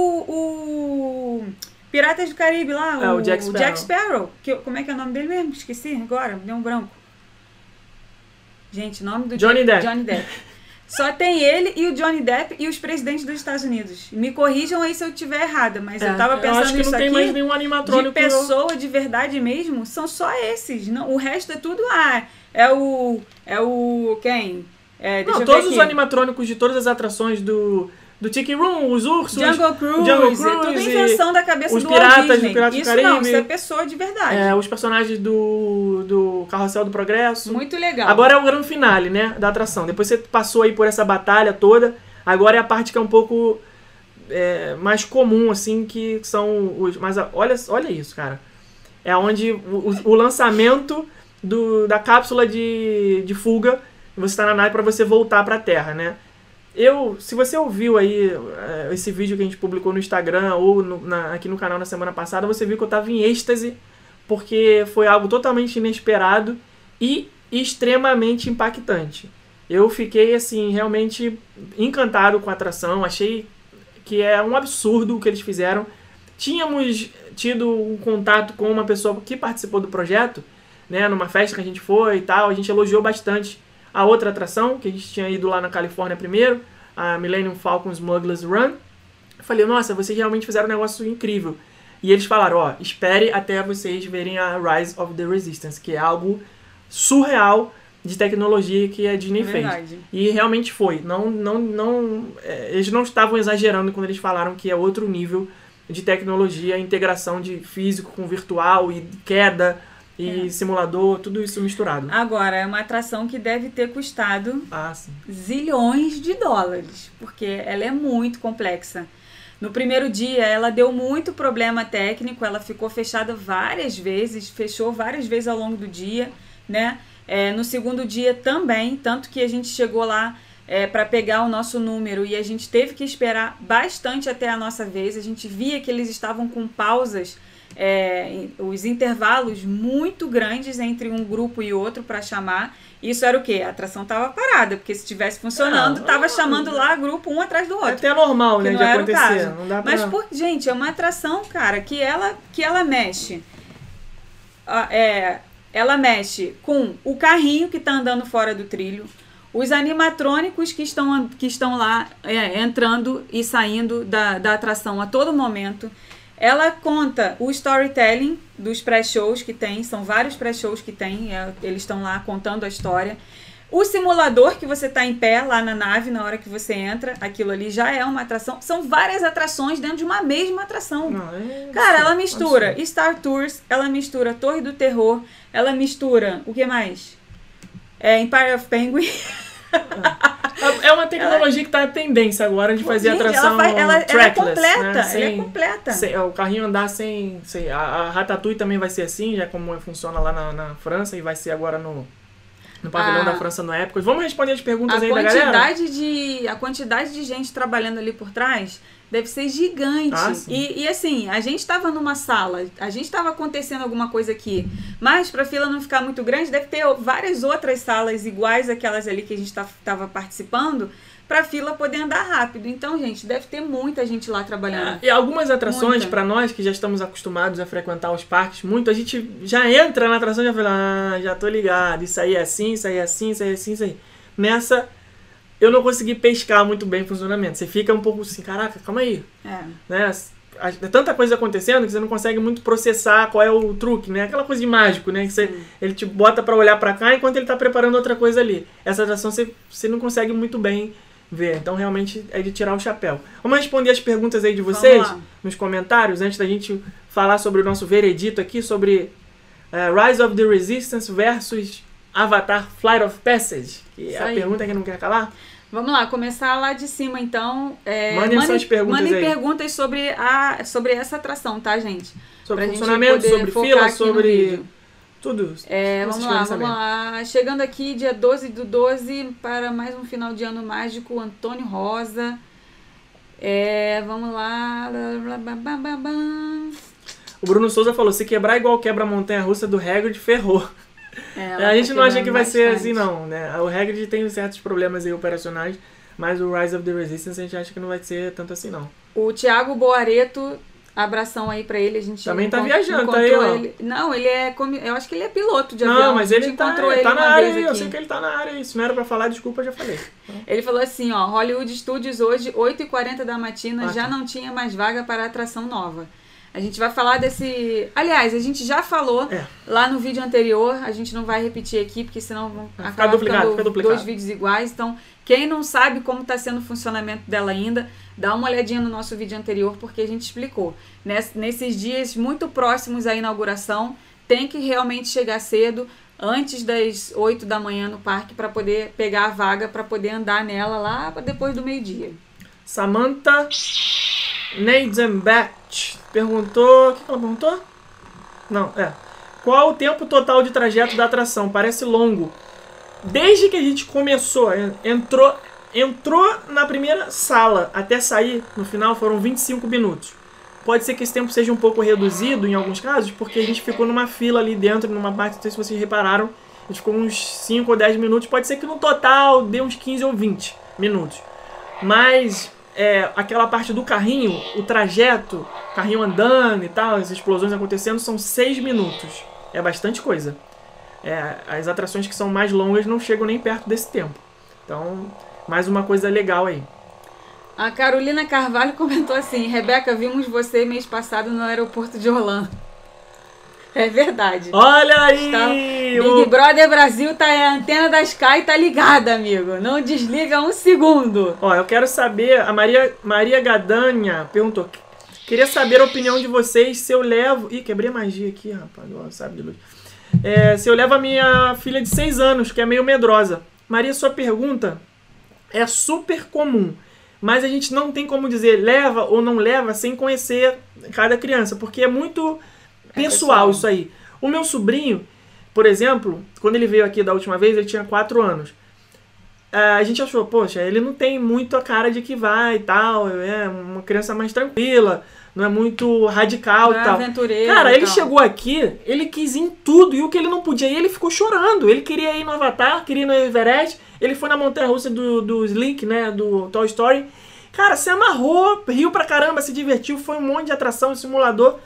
o Piratas do Caribe lá, É, o, o Jack Sparrow. Sparrow, que, como é que é o nome dele mesmo? Esqueci agora, deu um branco. Gente, o nome do Johnny Jack- Depp. Johnny Depp. (laughs) Só tem ele e o Johnny Depp e os presidentes dos Estados Unidos. Me corrijam aí se eu estiver errada, mas eu tava pensando É, acho que não tem aqui. mais nenhum De animatrônico. pessoa de verdade mesmo, são só esses. Não, o resto é tudo. Ah, é o. É o. Quem? É, Não, eu todos os animatrônicos de todas as atrações do, do Tiki Room, os ursos, Jungle Cruise, Jungle é tudo Cruise, invenção da cabeça os do piratas do Disney. Piratas do Isso não, Caribe. isso é pessoa de verdade. é, os personagens do, do Carrossel do Progresso. Muito legal. Agora é o grande finale, né, da atração. Depois você passou aí por essa batalha toda. Agora é a parte que é um pouco é, mais comum, assim, que são os. Mas olha, olha isso, cara. É onde o, o- o lançamento do, da cápsula de, de fuga. Você está na nave para você voltar para a Terra, né? Eu, se você ouviu aí é, esse vídeo que a gente publicou no Instagram ou no- na- aqui no canal na semana passada, você viu que eu tava em êxtase, porque foi algo totalmente inesperado e extremamente impactante. Eu fiquei, assim, realmente encantado com a atração, achei que é um absurdo o que eles fizeram. Tínhamos tido um contato com uma pessoa que participou do projeto, né, numa festa que a gente foi e tal, a gente elogiou bastante a outra atração, que a gente tinha ido lá na Califórnia primeiro, a Millennium Falcon Smugglers Run. Eu falei, nossa, vocês realmente fizeram um negócio incrível. E eles falaram, ó, espere até vocês verem a Rise of the Resistance, que é algo surreal de tecnologia que a Disney fez. Verdade. E realmente foi. Não, não, não, é, eles não estavam exagerando quando eles falaram que é outro nível de tecnologia, integração de físico com virtual e queda e simulador, tudo isso misturado. Agora, é uma atração que deve ter custado Ah, zilhões de dólares, porque ela é muito complexa. No primeiro dia, ela deu muito problema técnico, ela ficou fechada várias vezes, fechou várias vezes ao longo do dia, né? É, no segundo dia também, tanto que a gente chegou lá para pegar o nosso número e a gente teve que esperar bastante até a nossa vez. A gente via que eles estavam com pausas, é, os intervalos muito grandes entre um grupo e outro para chamar. Isso era o quê? A atração estava parada, porque se estivesse funcionando, estava chamando lá grupo um atrás do É outro. até normal, né, não de acontecer. caso. Não dá pra... Mas, por, gente, é uma atração, cara, que ela, que ela mexe. Ah, é, ela mexe com o carrinho que tá andando fora do trilho, os animatrônicos que estão, que estão lá é, entrando e saindo da, da atração a todo momento. Ela conta o storytelling dos pré-shows que tem, são vários pré-shows que tem, é, eles estão lá contando a história. O simulador que você tá em pé lá na nave na hora que você entra, aquilo ali já é uma atração. São várias atrações dentro de uma mesma atração. Não, é Cara, ela mistura. Star Tours, ela mistura Torre do Terror, ela mistura. O que mais? É Empire of Penguin. (laughs) (laughs) É uma tecnologia que tá em tendência agora de fazer Gente, atração ela, faz- ela, ela é trackless, completa. né? Ela é Sem- completa. sem- o carrinho andar sem, sem a, a Ratatouille também vai ser assim, já como funciona lá na, na França e vai ser agora no no pavilhão A- da França no Épocas. Vamos responder as perguntas aí da galera? de, a quantidade de gente trabalhando ali por trás deve ser gigante. Ah, e, e assim, a gente estava numa sala, a gente estava acontecendo alguma coisa aqui, mas para a fila não ficar muito grande, deve ter várias outras salas iguais àquelas ali que a gente estava participando, para a fila poder andar rápido. Então, gente, deve ter muita gente lá trabalhando. E algumas atrações, pra nós que já estamos acostumados a frequentar os parques muito, a gente já entra na atração e já fala, ah, já tô ligado, isso aí é assim, isso aí é assim, isso aí é assim, isso aí. Nessa, eu não consegui pescar muito bem o funcionamento. Você fica um pouco assim, caraca, calma aí, É. né? É tanta coisa acontecendo que você não consegue muito processar qual é o truque, né? Aquela coisa de mágico, né? Que você, ele te bota pra olhar pra cá enquanto ele tá preparando outra coisa ali. Essa atração você, você não consegue muito bem ver. Então, realmente, é de tirar o chapéu. Vamos responder as perguntas aí de vocês nos comentários, antes da gente falar sobre o nosso veredito aqui, sobre eh, Rise of the Resistance versus Avatar Flight of Passage. Que é a aí. pergunta que não quer calar. Vamos lá, começar lá de cima então. É, Mandem suas perguntas mandem aí. perguntas sobre, a, sobre essa atração, tá, gente? Sobre Pra funcionamento, sobre fila, sobre tudo. É, vamos lá, vamos lá. Chegando aqui, dia 12 do 12, para mais um final de ano mágico, Antônio Rosa. É, vamos lá. O Bruno Souza falou: se quebrar igual quebra a montanha russa do Hagrid, ferrou. É, É, a gente não acha que vai ser bastante. assim, não, né? O Hagrid tem certos problemas aí operacionais, mas o Rise of the Resistance a gente acha que não vai ser tanto assim, não. O Thiago Boareto, abração aí pra ele. A gente Também tá viajando, tá aí, ó. ele. Não, ele é. Eu acho que ele é piloto de não, avião. mas a gente ele tá, encontrou ele tá na área eu sei que ele tá na área aí. Se não era pra falar, desculpa, eu já falei. Ele falou assim, ó, Hollywood Studios hoje, 8h40 da matina, Ah, já tá. não tinha mais vaga para atração nova. A gente vai falar desse... Aliás, a gente já falou É. lá no vídeo anterior, a gente não vai repetir aqui, porque senão vão Vai acabar duplicado, ficando duplicado. dois vídeos iguais. Então, quem não sabe como está sendo o funcionamento dela ainda, dá uma olhadinha no nosso vídeo anterior, porque a gente explicou. Ness- Nesses dias muito próximos à inauguração, tem que realmente chegar cedo, antes das 8 da manhã no parque, para poder pegar a vaga, para poder andar nela lá depois do meio-dia. Samantha Neidenbach perguntou. O que ela perguntou? Não, é. Qual o tempo total de trajeto da atração? Parece longo. Desde que a gente começou, en- entrou, entrou na primeira sala até sair, no final foram 25 minutos. Pode ser que esse tempo seja um pouco reduzido em alguns casos, porque a gente ficou numa fila ali dentro, numa parte, não sei se vocês repararam, a gente ficou uns 5 ou 10 minutos. Pode ser que no total dê uns 15 ou 20 minutos. Mas é, aquela parte do carrinho, o trajeto, carrinho andando e tal, as explosões acontecendo, são seis minutos. É bastante coisa. É, as atrações que são mais longas não chegam nem perto desse tempo. Então, mais uma coisa legal aí. A Carolina Carvalho (laughs) comentou assim: Rebeca, vimos você mês passado no aeroporto de Orlando. (laughs) É verdade. Olha aí! Está- Big o- Brother Brasil tá a antena da Sky tá ligada, amigo. Não desliga um segundo. Ó, eu quero saber, a Maria, Maria Gadanha perguntou, queria saber a opinião de vocês se eu levo... Ih, quebrei a magia aqui, rapaz, ó, sabe de luz. É, se eu levo a minha filha de 6 anos, que é meio medrosa. Maria, sua pergunta é super comum, mas a gente não tem como dizer leva ou não leva sem conhecer cada criança, porque é muito pessoal pessoal. isso aí. O meu sobrinho, por exemplo, quando ele veio aqui da última vez, ele tinha 4 anos. Ah, a gente achou, poxa, ele não tem muito a cara de que vai e tal, é uma criança mais tranquila, não é muito radical Não e é tal. aventureiro Cara, ele tal. chegou aqui, ele quis ir em tudo, e o que ele não podia ir, ele ficou chorando. Ele queria ir no Avatar, queria ir no Everest, ele foi na montanha-russa do, do Slink, né, do Toy Story. Cara, se amarrou, riu pra caramba, se divertiu, foi um monte de atração, simulador,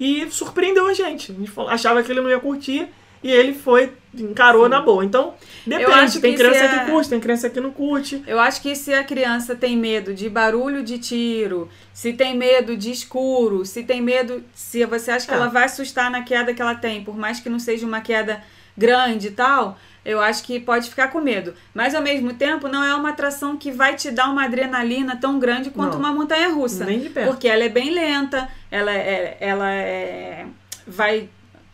e surpreendeu a gente. A gente achava que ele não ia curtir, e ele foi, encarou na boa. Então, depende, tem que criança se é- que curte, tem criança que não curte. Eu acho que se a criança tem medo de barulho de tiro, se tem medo de escuro, se tem medo. Se você acha que É. ela vai assustar na queda que ela tem, por mais que não seja uma queda grande e tal, eu acho que pode ficar com medo. Mas ao mesmo tempo, não é uma atração que vai te dar uma adrenalina tão grande quanto Não. uma montanha russa. Nem de perto. Porque ela é bem lenta, ela é, ela é, vai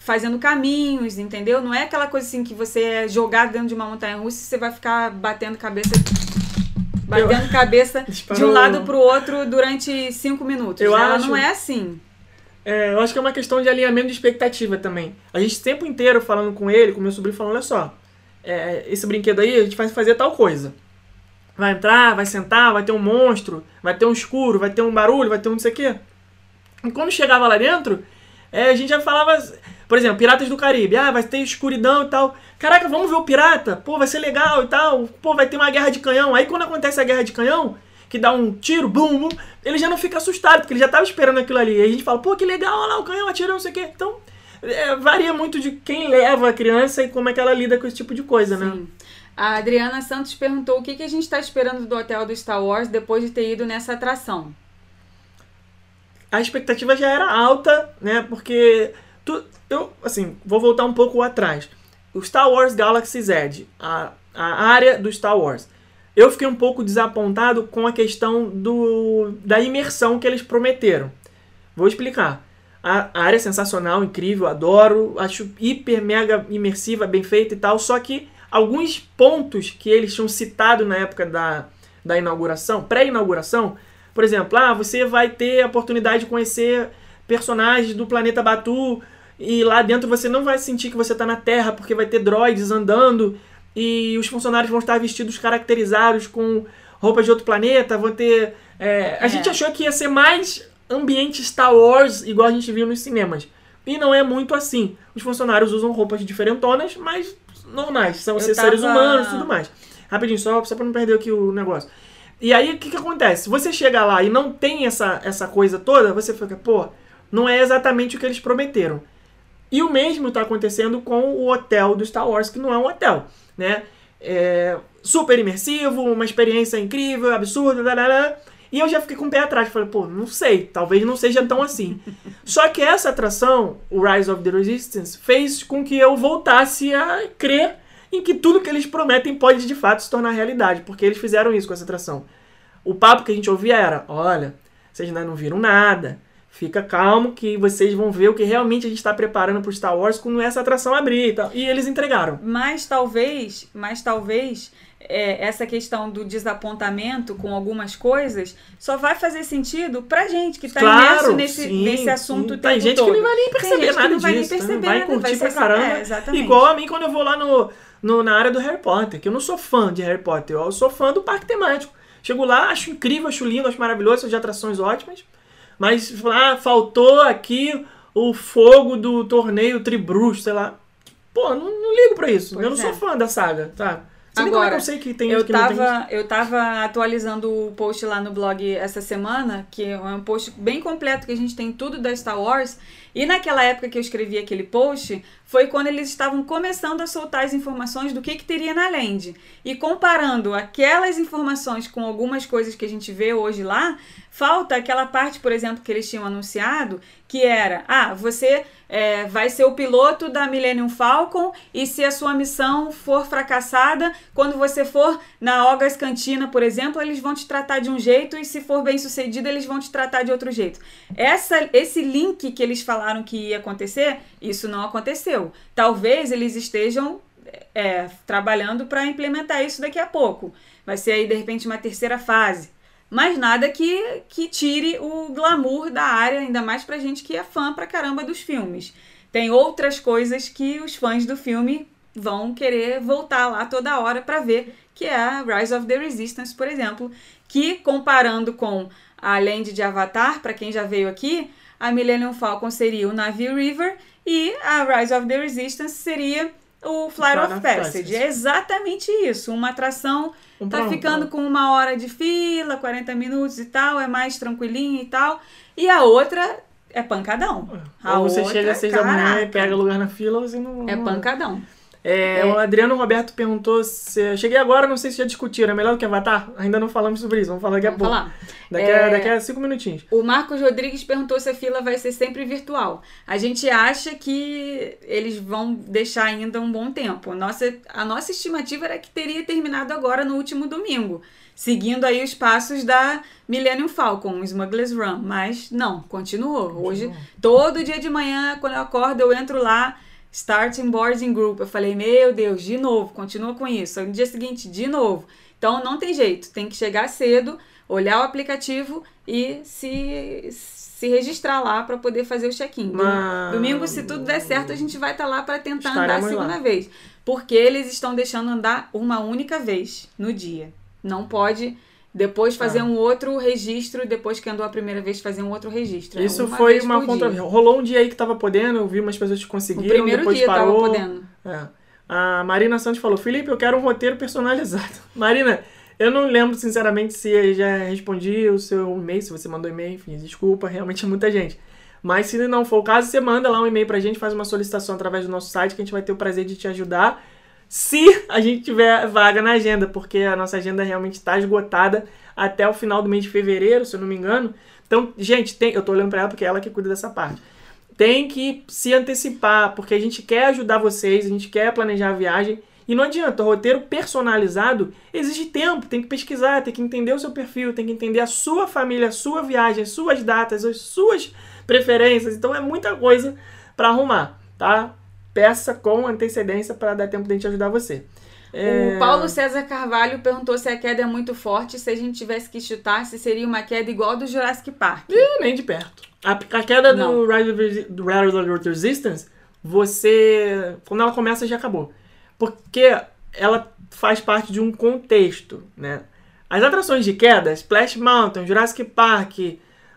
fazendo caminhos, entendeu? Não é aquela coisa assim que você é jogado dentro de uma montanha russa e você vai ficar batendo cabeça batendo cabeça (laughs) de Disparou. um lado pro outro durante cinco minutos. Eu ela acho- não é assim. É, eu acho que é uma questão de alinhamento de expectativa também. A gente o tempo inteiro falando com ele, com meu sobrinho, falando, olha só, é, esse brinquedo aí a gente vai fazer tal coisa. Vai entrar, vai sentar, vai ter um monstro, vai ter um escuro, vai ter um barulho, vai ter um não sei o quê. E quando chegava lá dentro, é, a gente já falava, por exemplo, Piratas do Caribe, ah, vai ter escuridão e tal. Caraca, vamos ver o pirata? Pô, vai ser legal e tal. Pô, vai ter uma guerra de canhão. Aí quando acontece a guerra de canhão, que dá um tiro, bum, bum, ele já não fica assustado, porque ele já tava esperando aquilo ali. Aí a gente fala, pô, que legal, olha lá o canhão atirando, não sei o quê. Então, é, varia muito de quem leva a criança e como é que ela lida com esse tipo de coisa, né? Sim. A Adriana Santos perguntou o que, que a gente está esperando do hotel do Star Wars depois de ter ido nessa atração. a expectativa já era alta, né? Porque tu, eu, assim, vou voltar um pouco atrás. O Star Wars Galaxy Z, a, a área do Star Wars. Eu fiquei um pouco desapontado com a questão do, da imersão que eles prometeram. Vou explicar. A, área é sensacional, incrível, adoro, acho hiper, mega imersiva, bem feita e tal, só que alguns pontos que eles tinham citado na época da, da inauguração, pré-inauguração, por exemplo, ah, você vai ter a oportunidade de conhecer personagens do planeta Batu e lá dentro você não vai sentir que você está na Terra porque vai ter droids andando e os funcionários vão estar vestidos caracterizados com roupas de outro planeta, vão ter... é, a É. gente achou que ia ser mais ambiente Star Wars igual a gente viu nos cinemas. E não é muito assim. Os funcionários usam roupas diferentonas, mas normais. São tava- seres humanos e tudo mais. Rapidinho, só, só pra não perder aqui o negócio. E aí, o que que acontece? Você chega lá e não tem essa, essa coisa toda, você fica, pô, não é exatamente o que eles prometeram. E o mesmo tá acontecendo com o hotel do Star Wars, que não é um hotel, né? É super imersivo, uma experiência incrível, absurda, lá. E eu já fiquei com o pé atrás. Falei, pô, não sei, talvez não seja tão assim. (laughs) Só que essa atração, o Rise of the Resistance, fez com que eu voltasse a crer em que tudo que eles prometem pode de fato se tornar realidade, porque eles fizeram isso com essa atração. O papo que a gente ouvia era: olha, vocês ainda não viram nada, fica calmo que vocês vão ver o que realmente a gente está preparando para Star Wars quando essa atração abrir e tal. E eles entregaram. Mas talvez, mas talvez é, essa questão do desapontamento com algumas coisas só vai fazer sentido pra gente que tá imerso nesse, sim, nesse assunto sim. Tem gente todo. que não vai nem Tem perceber gente que nada não vai nem disso, né? perceber, vai curtir Vai pra ser- caramba. é. Igual a mim quando eu vou lá no, no- na área do Harry Potter, que eu não sou fã de Harry Potter, eu sou fã do parque temático. Chego lá, acho incrível, acho lindo, acho maravilhoso, de atrações ótimas, mas ah, faltou aqui o fogo do torneio Tribruxo, sei lá. Pô, não, não ligo pra isso. Pois eu não é. sou fã da saga, tá? É que Agora, eu sei que tem Eu que não tem tava, eu tava atualizando o post lá no blog essa semana, que é um post bem completo, que a gente tem tudo da Star Wars. E naquela época que eu escrevi aquele post, foi quando eles estavam começando a soltar as informações do que, que teria na Land. E comparando aquelas informações com algumas coisas que a gente vê hoje lá, falta aquela parte, por exemplo, que eles tinham anunciado, que era, ah, você é, vai ser o piloto da Millennium Falcon e se a sua missão for fracassada, quando você for na Ogas Cantina, por exemplo, eles vão te tratar de um jeito e se for bem sucedido, eles vão te tratar de outro jeito. Essa, esse link que eles falaram que ia acontecer, isso não aconteceu. Talvez eles estejam é, trabalhando para implementar isso daqui a pouco. Vai ser aí, de repente, uma terceira fase. Mas nada que, que tire o glamour da área, ainda mais pra gente que é fã pra caramba dos filmes. Tem outras coisas que os fãs do filme vão querer voltar lá toda hora pra ver, que é a Rise of the Resistance, por exemplo, que comparando com a Land de Avatar, pra quem já veio aqui, a Millennium Falcon seria o navio River e a Rise of the Resistance seria o Flight Flight of of Passage. É exatamente isso, uma atração Um tá ficando com uma hora de fila, 40 minutos e tal, é mais tranquilinho e tal. E a outra é pancadão. A Ou você outra, chega às seis da manhã e pega lugar na fila, você não. É não- pancadão. É, É. O Adriano Roberto perguntou se. Cheguei agora, não sei se já discutiram. É melhor do que Avatar? Ainda não falamos sobre isso, vamos falar daqui a Vamos pouco. falar. Daqui, É. a, daqui a cinco minutinhos. O Marcos Rodrigues perguntou se a fila vai ser sempre virtual. A gente acha que eles vão deixar ainda um bom tempo. Nossa, a nossa estimativa era que teria terminado agora no último domingo, seguindo aí os passos da Millennium Falcon, o Smuggler's Run. Mas não, continuou. Hoje, todo dia de manhã, quando eu acordo, eu entro lá, Starting Boarding Group. Eu falei, meu Deus, de novo, continua com isso. Aí No dia seguinte, de novo. Então não tem jeito, tem que chegar cedo, olhar o aplicativo e se, se registrar lá para poder fazer o check-in. Mas- Domingo, se tudo der certo, a gente vai estar lá para tentar andar a Estaremos segunda lá. vez. Porque eles estão deixando andar uma única vez no dia. Não pode depois fazer Ah. um outro registro, depois que andou a primeira vez, fazer um outro registro. É Isso uma foi uma contra... dia. Rolou um dia aí que tava podendo, eu vi umas pessoas que O conseguiram, primeiro depois dia parou. tava podendo. É. A Marina Santos falou: Felipe, eu quero um roteiro personalizado. (laughs) Marina, eu não lembro sinceramente se eu já respondi o seu e-mail, se você mandou e-mail, enfim, desculpa, realmente é muita gente. Mas se não for o caso, você manda lá um e-mail pra gente, faz uma solicitação através do nosso site que a gente vai ter o prazer de te ajudar. Se a gente tiver vaga na agenda, porque a nossa agenda realmente está esgotada até o final do mês de fevereiro, se eu não me engano. Então, gente, tem, eu tô olhando pra ela porque é ela que cuida dessa parte tem que se antecipar, porque a gente quer ajudar vocês, a gente quer planejar a viagem. E não adianta, o roteiro personalizado exige tempo, tem que pesquisar, tem que entender o seu perfil, tem que entender a sua família, a sua viagem, as suas datas, as suas preferências. Então é muita coisa para arrumar, tá? Peça com antecedência para dar tempo de a gente ajudar você. É, O Paulo César Carvalho perguntou se a queda é muito forte, se a gente tivesse que chutar, se seria uma queda igual do Jurassic Park. Ih, nem de perto. A, a queda do Não. Rise of Resi- do Rise of Resistance, você. Quando ela começa, já acabou. Porque ela faz parte de um contexto, né? As atrações de queda, Splash Mountain, Jurassic Park,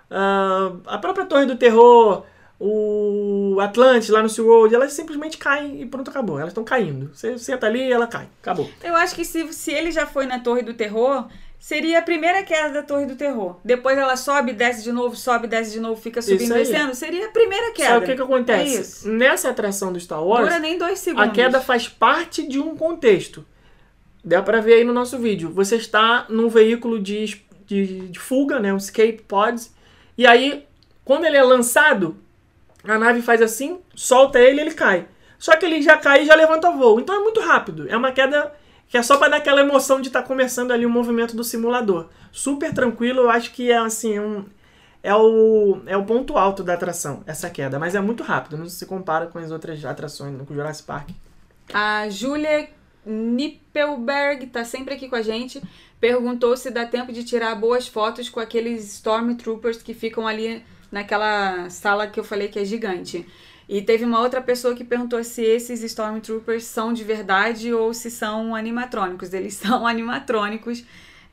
ah, a própria Torre do Terror, o Atlantis lá no SeaWorld, elas simplesmente caem e pronto, acabou. Elas estão caindo. Você senta ali e ela cai. Acabou. Eu acho que se, se ele já foi na Torre do Terror, seria a primeira queda da Torre do Terror. Depois ela sobe, desce de novo, sobe, desce de novo, fica subindo, aí. descendo. Seria a primeira queda. Sabe o que, que É acontece? isso. Nessa atração do Star Wars, Dura nem dois segundos. A queda faz parte de um contexto. Dá pra ver aí no nosso vídeo. Você está num veículo de, de, de fuga, né? Um escape pods. E aí, quando ele é lançado, a nave faz assim, solta ele ele cai. Só que ele já cai e já levanta voo. Então é muito rápido. É uma queda que é só pra dar aquela emoção de estar começando ali o movimento do simulador. Super tranquilo, eu acho que é assim, um, é o, é o ponto alto da atração, essa queda. Mas é muito rápido, não se compara com as outras atrações, com o Jurassic Park. A Júlia Nippelberg tá sempre aqui com a gente. Perguntou se dá tempo de tirar boas fotos com aqueles Stormtroopers que ficam ali naquela sala que eu falei que é gigante. E teve uma outra pessoa que perguntou se esses Stormtroopers são de verdade ou se são animatrônicos. Eles (laughs) são animatrônicos.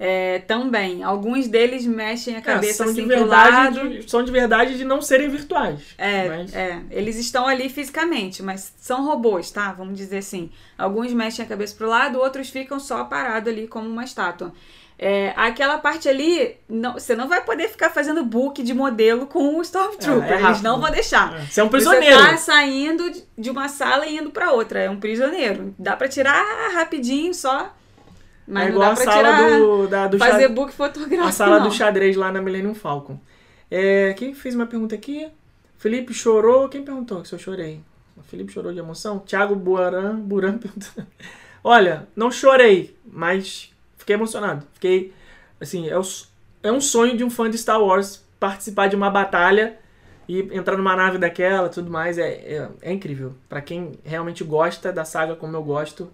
É, também. Alguns deles mexem a cabeça É, são de assim pro verdade, lado. de- são de verdade de não serem virtuais. É, Mas- é, eles estão ali fisicamente, mas são robôs, tá? Vamos dizer assim. Alguns mexem a cabeça pro lado, outros ficam só parados ali como uma estátua. É, aquela parte ali, não- você não vai poder ficar fazendo book de modelo com o Stormtrooper. É, é eles não vão deixar. É, Você é um prisioneiro. Você tá saindo de- uma sala e indo pra outra. É um prisioneiro. Dá pra tirar rapidinho só. Mas é não igual dá a pra sala tirar. do, da, do fazer xa- book fotográfico. a sala não. do xadrez lá na Millennium Falcon. É, quem fez uma pergunta aqui? Felipe chorou. Quem perguntou se eu chorei? O Felipe chorou de emoção? Thiago Buaran, Buran perguntou. (laughs) Olha, não chorei, mas fiquei emocionado. Fiquei, assim, é, o é um sonho de um fã de Star Wars participar de uma batalha e entrar numa nave daquela tudo mais. É, é, é incrível. Pra quem realmente gosta da saga como eu gosto,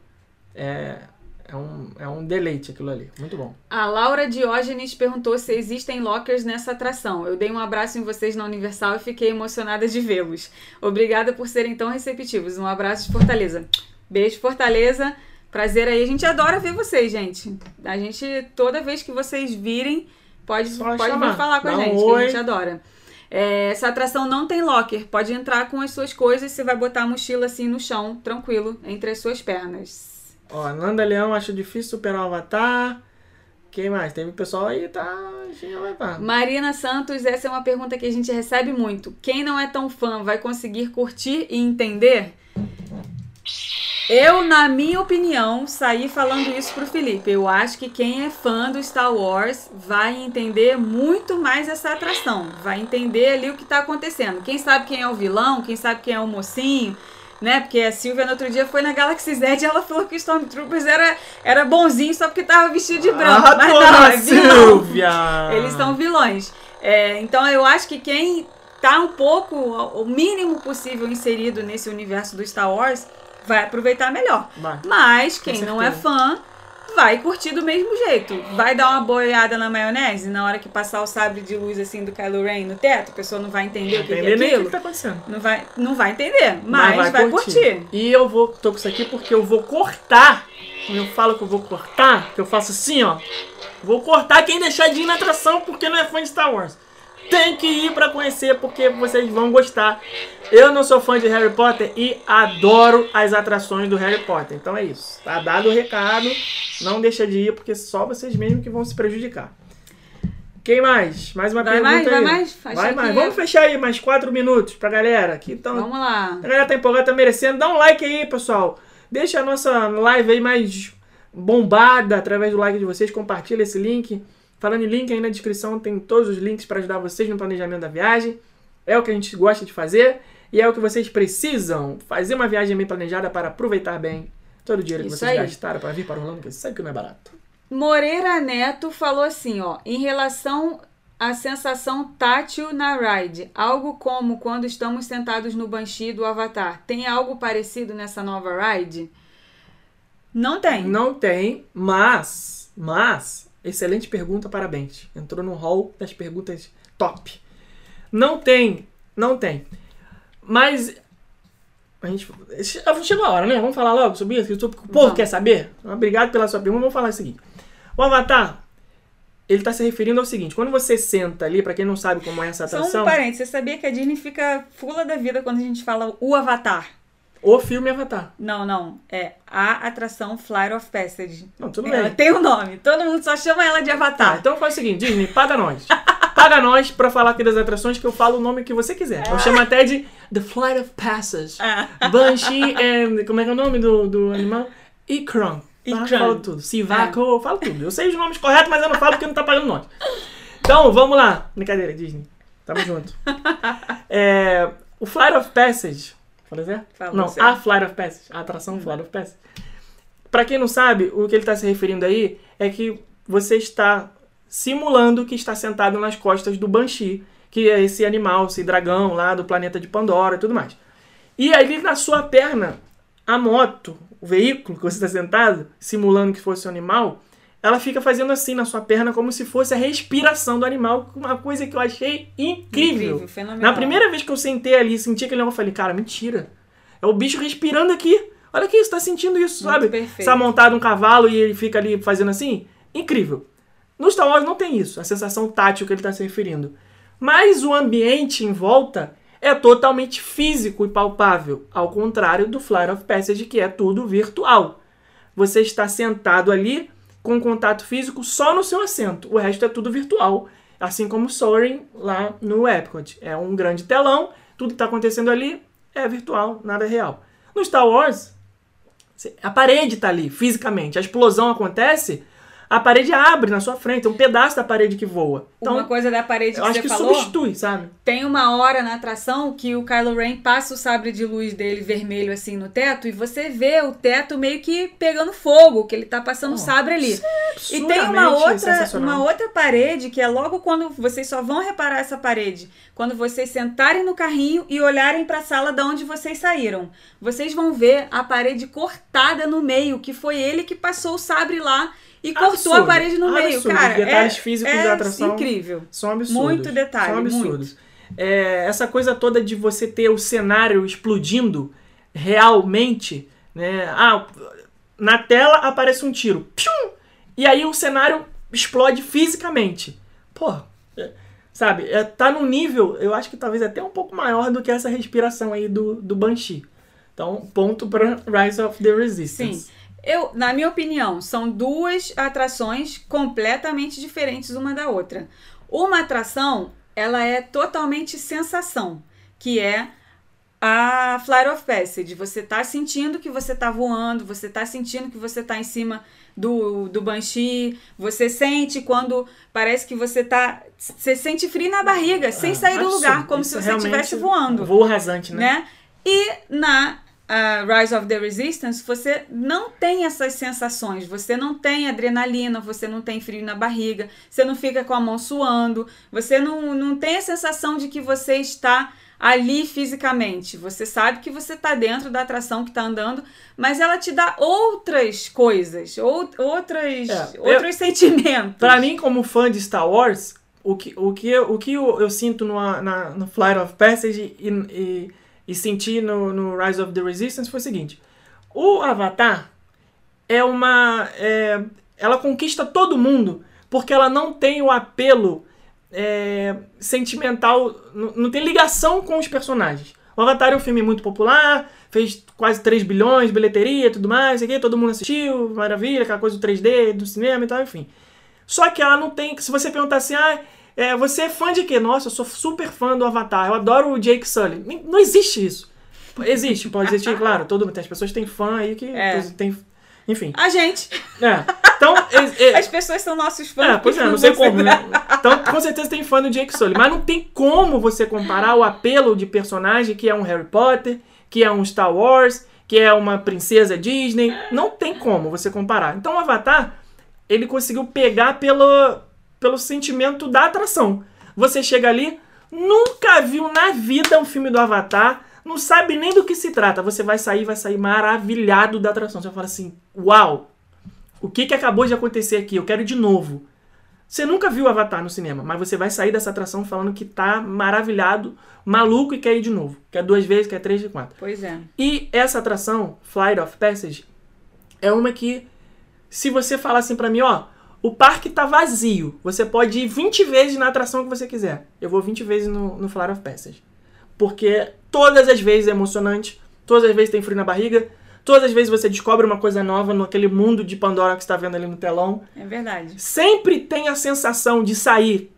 é, é, um, é um deleite aquilo ali. Muito bom. A Laura Diógenes perguntou se existem lockers nessa atração. Eu dei um abraço em vocês na Universal e fiquei emocionada de vê-los. Obrigada por serem tão receptivos. Um abraço de Fortaleza. Beijo, Fortaleza. Prazer aí. A gente adora ver vocês, gente. A gente, toda vez que vocês virem, pode, Só pode vir falar com a Dá um gente, que a gente adora. É, essa atração não tem locker. Pode entrar com as suas coisas. Você vai botar a mochila assim no chão, tranquilo, entre as suas pernas. Ó, Nanda Leão acha difícil superar o Avatar. Quem mais? Teve pessoal aí, tá. Avatar. Marina Santos, essa é uma pergunta que a gente recebe muito. Quem não é tão fã vai conseguir curtir e entender? Eu, na minha opinião, saí falando isso pro Felipe. Eu acho que quem é fã do Star Wars vai entender muito mais essa atração. Vai entender ali o que tá acontecendo. Quem sabe quem é o vilão, quem sabe quem é o mocinho, né? Porque a Silvia no outro dia foi na Galaxy Z e ela falou que o Stormtroopers era, era bonzinho só porque tava vestido de branco. Ah, Mas não, é. Silvia! Eles são vilões. É, então eu acho que quem tá um pouco, o mínimo possível inserido nesse universo do Star Wars, vai aproveitar melhor. Vai. Mas quem não é fã vai curtir do mesmo jeito. Vai dar uma boiada na maionese na hora que passar o sabre de luz assim do Kylo Ren no teto, a pessoa não vai entender o que, que é Entender nem o que aquilo. que tá acontecendo. Não vai, não vai entender, mas, vai, curtir. E eu vou, tô com isso aqui porque eu vou cortar. Quando eu falo que eu vou cortar, que eu faço assim, ó. Vou cortar quem deixar de ir na atração porque não é fã de Star Wars. Tem que ir pra conhecer porque vocês vão gostar. Eu não sou fã de Harry Potter e adoro as atrações do Harry Potter. Então é isso. Tá dado o recado. Não deixa de ir porque só vocês mesmos que vão se prejudicar. Quem mais? Mais uma Vai pergunta mais, vai aí. mais? Achei Vai mais. Vamos fechar aí mais quatro minutos pra galera. Que tão, Vamos lá. a galera tá empolgada, tá merecendo. Dá um like aí, pessoal. Deixa a nossa live aí mais bombada através do like de vocês. Compartilha esse link. Falando em link, aí na descrição tem todos os links para ajudar vocês no planejamento da viagem. É o que a gente gosta de fazer e é o que vocês precisam. Fazer uma viagem bem planejada para aproveitar bem todo o dinheiro que Isso vocês aí. gastaram para vir para Orlando, porque sabe que não é barato. Moreira Neto falou assim, ó, em relação à sensação tátil na ride, algo como quando estamos sentados no Banshee do Avatar, tem algo parecido nessa nova ride? Não tem. Não tem, mas, mas, excelente pergunta, parabéns. Entrou no hall das perguntas top. Não tem, não tem. Mas a gente chegou a hora, né? Vamos falar logo sobre isso. que O povo quer saber. Obrigado pela sua pergunta. Vamos falar o seguinte. O Avatar, ele tá se referindo ao seguinte: quando você senta ali, pra quem não sabe como é essa Só atração, um parênteses, você sabia que a Disney fica fula da vida quando a gente fala o Avatar? O filme Avatar. Não, não, é a atração Flight of Passage. Não, tudo Ela bem. tem o nome, todo mundo só chama ela de Tá, Avatar. então faz o seguinte, Disney, paga nós. (laughs) paga nós pra falar aqui das atrações que eu falo o nome que você quiser. Eu chamo até de The Flight of Passage. Ah. (laughs) Banshee and... Como é que é o nome do, do animal? Ikron. Tá? Ikron. Eu falo tudo. Sivaco, eu falo tudo. Eu sei os nomes corretos, mas eu não falo porque não tá pagando nós. Então, vamos lá. Brincadeira, Disney. Tamo junto. (laughs) É, o Flight of Passage... Falei certo? Falou não, certo. a Flight of Passage. A atração Flight of Passage. Pra quem não sabe, o que ele está se referindo aí é que você está simulando que está sentado nas costas do Banshee, que é esse animal, esse dragão lá do planeta de Pandora e tudo mais. E ali na sua perna, a moto, o veículo que você está sentado, simulando que fosse um animal, ela fica fazendo assim na sua perna como se fosse a respiração do animal, uma coisa que eu achei incrível. fenomenal. Na primeira vez que eu sentei ali e senti aquele negócio, eu falei, cara, mentira. É o bicho respirando aqui. Olha aqui, você tá sentindo isso, Muito sabe? perfeito. Está montado um cavalo e ele fica ali fazendo assim. Incrível. No Star Wars não tem isso, a sensação tátil que ele está se referindo. Mas o ambiente em volta é totalmente físico e palpável, ao contrário do Flight of Passage, que é tudo virtual. Você está sentado ali com contato físico só no seu assento, o resto é tudo virtual, assim como Soaring lá no Epcot. É um grande telão, tudo que está acontecendo ali é virtual, nada é real. No Star Wars, a parede está ali, fisicamente. A explosão acontece, a parede abre na sua frente, é um pedaço da parede que voa. Então, uma coisa da parede que eu acho você que falou, substitui, sabe? tem uma hora na atração que o Kylo Ren passa o sabre de luz dele vermelho assim no teto e você vê o teto meio que pegando fogo, que ele tá passando o sabre ali. E tem uma outra, uma outra parede que é logo quando vocês só vão reparar essa parede, quando vocês sentarem no carrinho e olharem para a sala da onde vocês saíram. Vocês vão ver a parede cortada no meio, que foi ele que passou o sabre lá e cortou a Absurdo, parede no meio, absurdo. cara. Os detalhes é, físicos é da atração incrível. São absurdos. Muito detalhe, São absurdos. É, essa coisa toda de você ter o cenário explodindo realmente, né? Ah, na tela aparece um tiro. Pium! E aí o cenário explode fisicamente. Pô, é, sabe? É, tá num nível, eu acho que talvez até um pouco maior do que essa respiração aí do, do Banshee. Então, ponto para Rise of the Resistance. Sim. Eu, na minha opinião, são duas atrações completamente diferentes uma da outra. Uma atração, ela é totalmente sensação, que é a Flight of Passage. Você tá sentindo que você tá voando, você tá sentindo que você tá em cima do, do Banshee, você sente quando parece que você tá. Você sente frio na barriga, sem Ah, sair do lugar, como se você estivesse voando Voo rasante, né? né? E na ah, Rise of the Resistance, você não tem essas sensações, você não tem adrenalina, você não tem frio na barriga, você não fica com a mão suando, você não, não tem a sensação de que você está ali fisicamente. Você sabe que você está dentro da atração que está andando, mas ela te dá outras coisas, ou, outras, É, eu- outros sentimentos. Pra mim, como fã de Star Wars, o que, o que, eu- o que eu, eu sinto no, na, no Flight of Passage e, e, e senti no, no Rise of the Resistance foi o seguinte: o Avatar é uma. é- ela conquista todo mundo porque ela não tem o apelo é, sentimental, não, tem ligação com os personagens. O Avatar é um filme muito popular, fez quase 3 bilhões bilheteria e tudo mais, aqui, todo mundo assistiu, maravilha, aquela coisa do 3D, do cinema e tal, enfim. Só que ela não tem. Se você perguntar assim, ah, é, você é fã de quê? Nossa, eu sou super fã do Avatar, eu adoro o Jake Sully. Não existe isso. Existe, pode existir, (laughs) claro. Todo, as pessoas têm fã aí que É. tem. Enfim. A gente, É. Então, é- (laughs) as pessoas são nossos fãs. é, pois é, porque não sei como, né? (laughs) Então, com certeza tem fã do Jake Sully. Mas não tem como você comparar o apelo de personagem que é um Harry Potter, que é um Star Wars, que é uma princesa Disney. Não tem como você comparar. Então, o Avatar, ele conseguiu pegar pelo, pelo sentimento da atração. Você chega ali, nunca viu na vida um filme do Avatar, não sabe nem do que se trata. Você vai sair, vai sair maravilhado da atração. Você vai falar assim, uau, o que, que acabou de acontecer aqui? Eu quero ir de novo. Você nunca viu Avatar no cinema, mas você vai sair dessa atração falando que tá maravilhado, maluco e quer ir de novo. Quer duas vezes, quer três e quatro. Pois é. E essa atração, Flight of Passage, é uma que, se você falar assim pra mim, ó, o parque tá vazio, você pode ir 20 vezes na atração que você quiser. Eu vou 20 vezes no, no Flight of Passage. Porque todas as vezes é emocionante, todas as vezes tem frio na barriga, todas as vezes você descobre uma coisa nova naquele mundo de Pandora que você tá vendo ali no telão É verdade. sempre tem a sensação de sair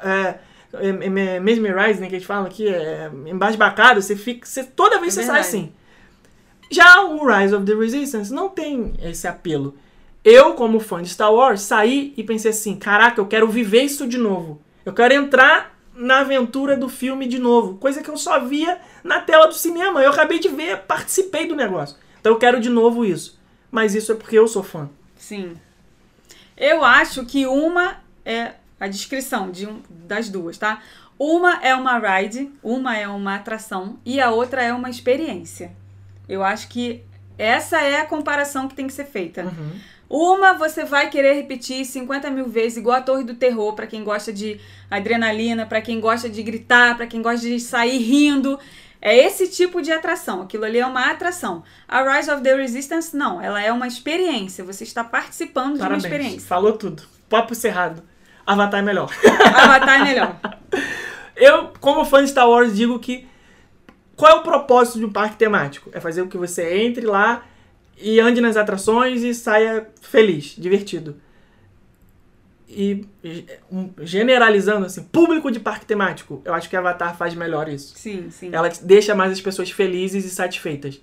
é, é, é, mesmerized, né, que a gente fala aqui, é, embasbacado, você fica, você, toda vez É você sai verdade. assim. Já o Rise of the Resistance não tem esse apelo. Eu, como fã de Star Wars, saí e pensei assim, caraca, eu quero viver isso de novo. Eu quero entrar na aventura do filme de novo, coisa que eu só via na tela do cinema. Eu acabei de ver, participei do negócio. Então eu quero de novo isso. Mas isso é porque eu sou fã. Sim. Eu acho que uma é a descrição de um, das duas, tá? Uma é uma ride, uma é uma atração e a outra é uma experiência. Eu acho que essa é a comparação que tem que ser feita. Uhum. Uma você vai querer repetir 50 mil vezes, igual a Torre do Terror, pra quem gosta de adrenalina, pra quem gosta de gritar, pra quem gosta de sair rindo. É esse tipo de atração. Aquilo ali é uma atração. A Rise of the Resistance, não. Ela é uma experiência. Você está participando de uma Parabéns. experiência. Falou tudo. papo cerrado. Avatar é melhor. (laughs) Avatar é melhor. (laughs) Eu, como fã de Star Wars, digo que qual é o propósito de um parque temático? É fazer com que você entre lá e ande nas atrações e saia feliz, divertido. E generalizando assim, público de parque temático, eu acho que Avatar faz melhor isso. Sim, sim. Ela deixa mais as pessoas felizes e satisfeitas.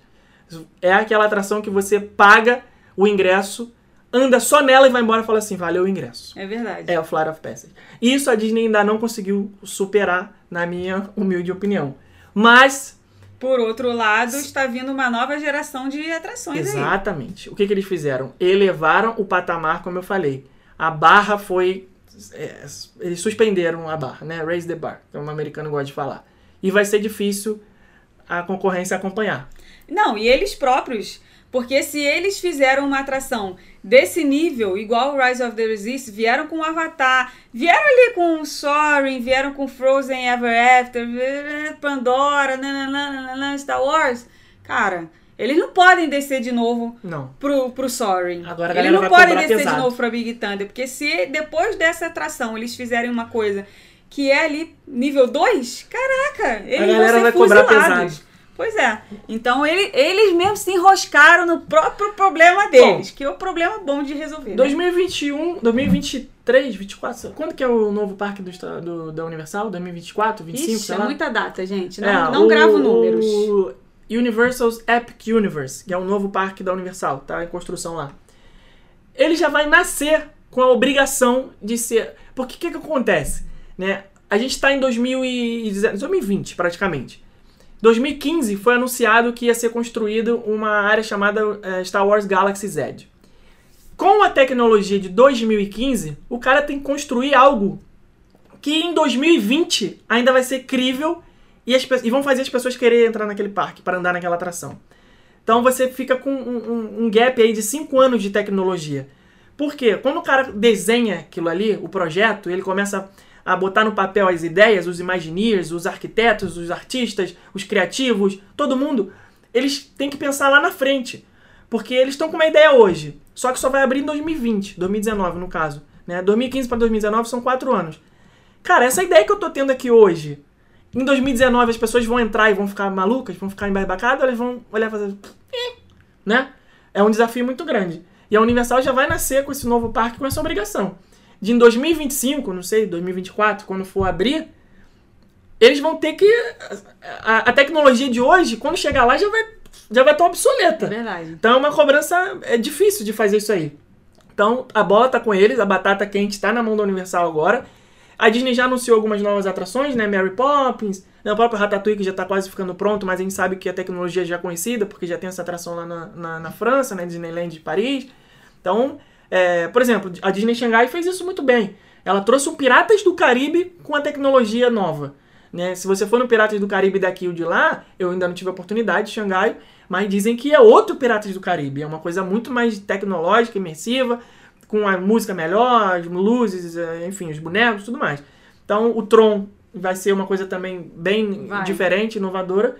É aquela atração que você paga o ingresso, anda só nela e vai embora e fala assim, valeu o ingresso. É verdade. É o Flight of Passage. Isso a Disney ainda não conseguiu superar, na minha humilde opinião. Mas, Por outro lado, está vindo uma nova geração de atrações aí. exatamente. O que, que eles fizeram? Elevaram o patamar, como eu falei. A barra foi. é, eles suspenderam a barra, né? Raise the bar, que um americano gosta de falar. E vai ser difícil a concorrência acompanhar. Não, e eles próprios. Porque se eles fizeram uma atração desse nível, igual o Rise of the Resist, vieram com o Avatar, vieram ali com o Soaring, vieram com Frozen Ever After, (laughs) Pandora, nananana, Star Wars. Cara, eles não podem descer de novo Não. pro, pro Soaring. Agora a eles não podem cobrar descer pesado. de novo pra Big Thunder. Porque se depois dessa atração eles fizerem uma coisa que é ali nível 2, caraca, eles galera vão ser vai cobrar fuzilados. pesado. Pois é. Então ele- eles mesmos se enroscaram no próprio problema deles, que é o problema bom de resolver. né? 2021, 2023, 24, quando que é o novo parque do, do- da Universal? 2024, 25, Ixi, sei é lá? muita data, gente. Não, É, não o- gravo números. o Universal's Epic Universe, que é o novo parque da Universal, tá em construção lá. Ele já vai nascer com a obrigação de ser. Porque o que, que acontece? Né? A gente está em 2019 2020, praticamente. 2015 foi anunciado que ia ser construído uma área chamada eh, Star Wars Galaxy Z. Com a tecnologia de 2015, o cara tem que construir algo que em 2020 ainda vai ser crível e, as e vão fazer as pessoas querer entrar naquele parque para andar naquela atração. Então você fica com um, um- um gap aí de 5 anos de tecnologia. Por quê? Quando o cara desenha aquilo ali, o projeto, ele começa a botar no papel as ideias, os Imagineers, os arquitetos, os artistas, os criativos, todo mundo, eles têm que pensar lá na frente. Porque eles estão com uma ideia hoje, só que só vai abrir em 2020, 2019 no caso. Né? 2015 para 2019 são 4 anos. Cara, essa ideia que eu tô tendo aqui hoje, em 2019 as pessoas vão entrar e vão ficar malucas, vão ficar embarbacadas, elas vão olhar e fazer. Né? É um desafio muito grande. E a Universal já vai nascer com esse novo parque com essa obrigação. De em 2025, não sei, 2024, quando for abrir, eles vão ter que. A, a tecnologia de hoje, quando chegar lá, já vai já vai estar É obsoleta. verdade. Então é uma cobrança. É difícil de fazer isso aí. Então a bola tá com eles, a batata quente tá na mão da Universal agora. A Disney já anunciou algumas novas atrações, né? Mary Poppins, né? o próprio Ratatouille que já tá quase ficando pronto, mas a gente sabe que a tecnologia já é conhecida, porque já tem essa atração lá na, na, na França, né? Disneyland de Paris. Então, é, por exemplo, a Disney Xangai fez isso muito bem. Ela trouxe um Piratas do Caribe com a tecnologia nova. Né? Se você for no Piratas do Caribe daqui ou de lá, eu ainda não tive a oportunidade de Xangai, mas dizem que é outro Piratas do Caribe. É uma coisa muito mais tecnológica, imersiva, com a música melhor, as luzes, eh, enfim, os bonecos, tudo mais. Então, o Tron vai ser uma coisa também bem Vai. diferente, inovadora,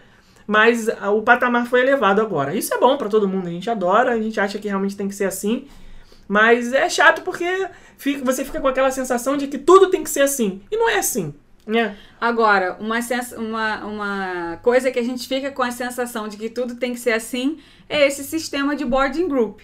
mas o patamar foi elevado agora. Isso é bom pra todo mundo, a gente adora, a gente acha que realmente tem que ser assim, mas é chato porque fica- você fica com aquela sensação de que tudo tem que ser assim. E não é assim, né? Agora, uma, uma, uma coisa que a gente fica com a sensação de que tudo tem que ser assim é esse sistema de boarding group.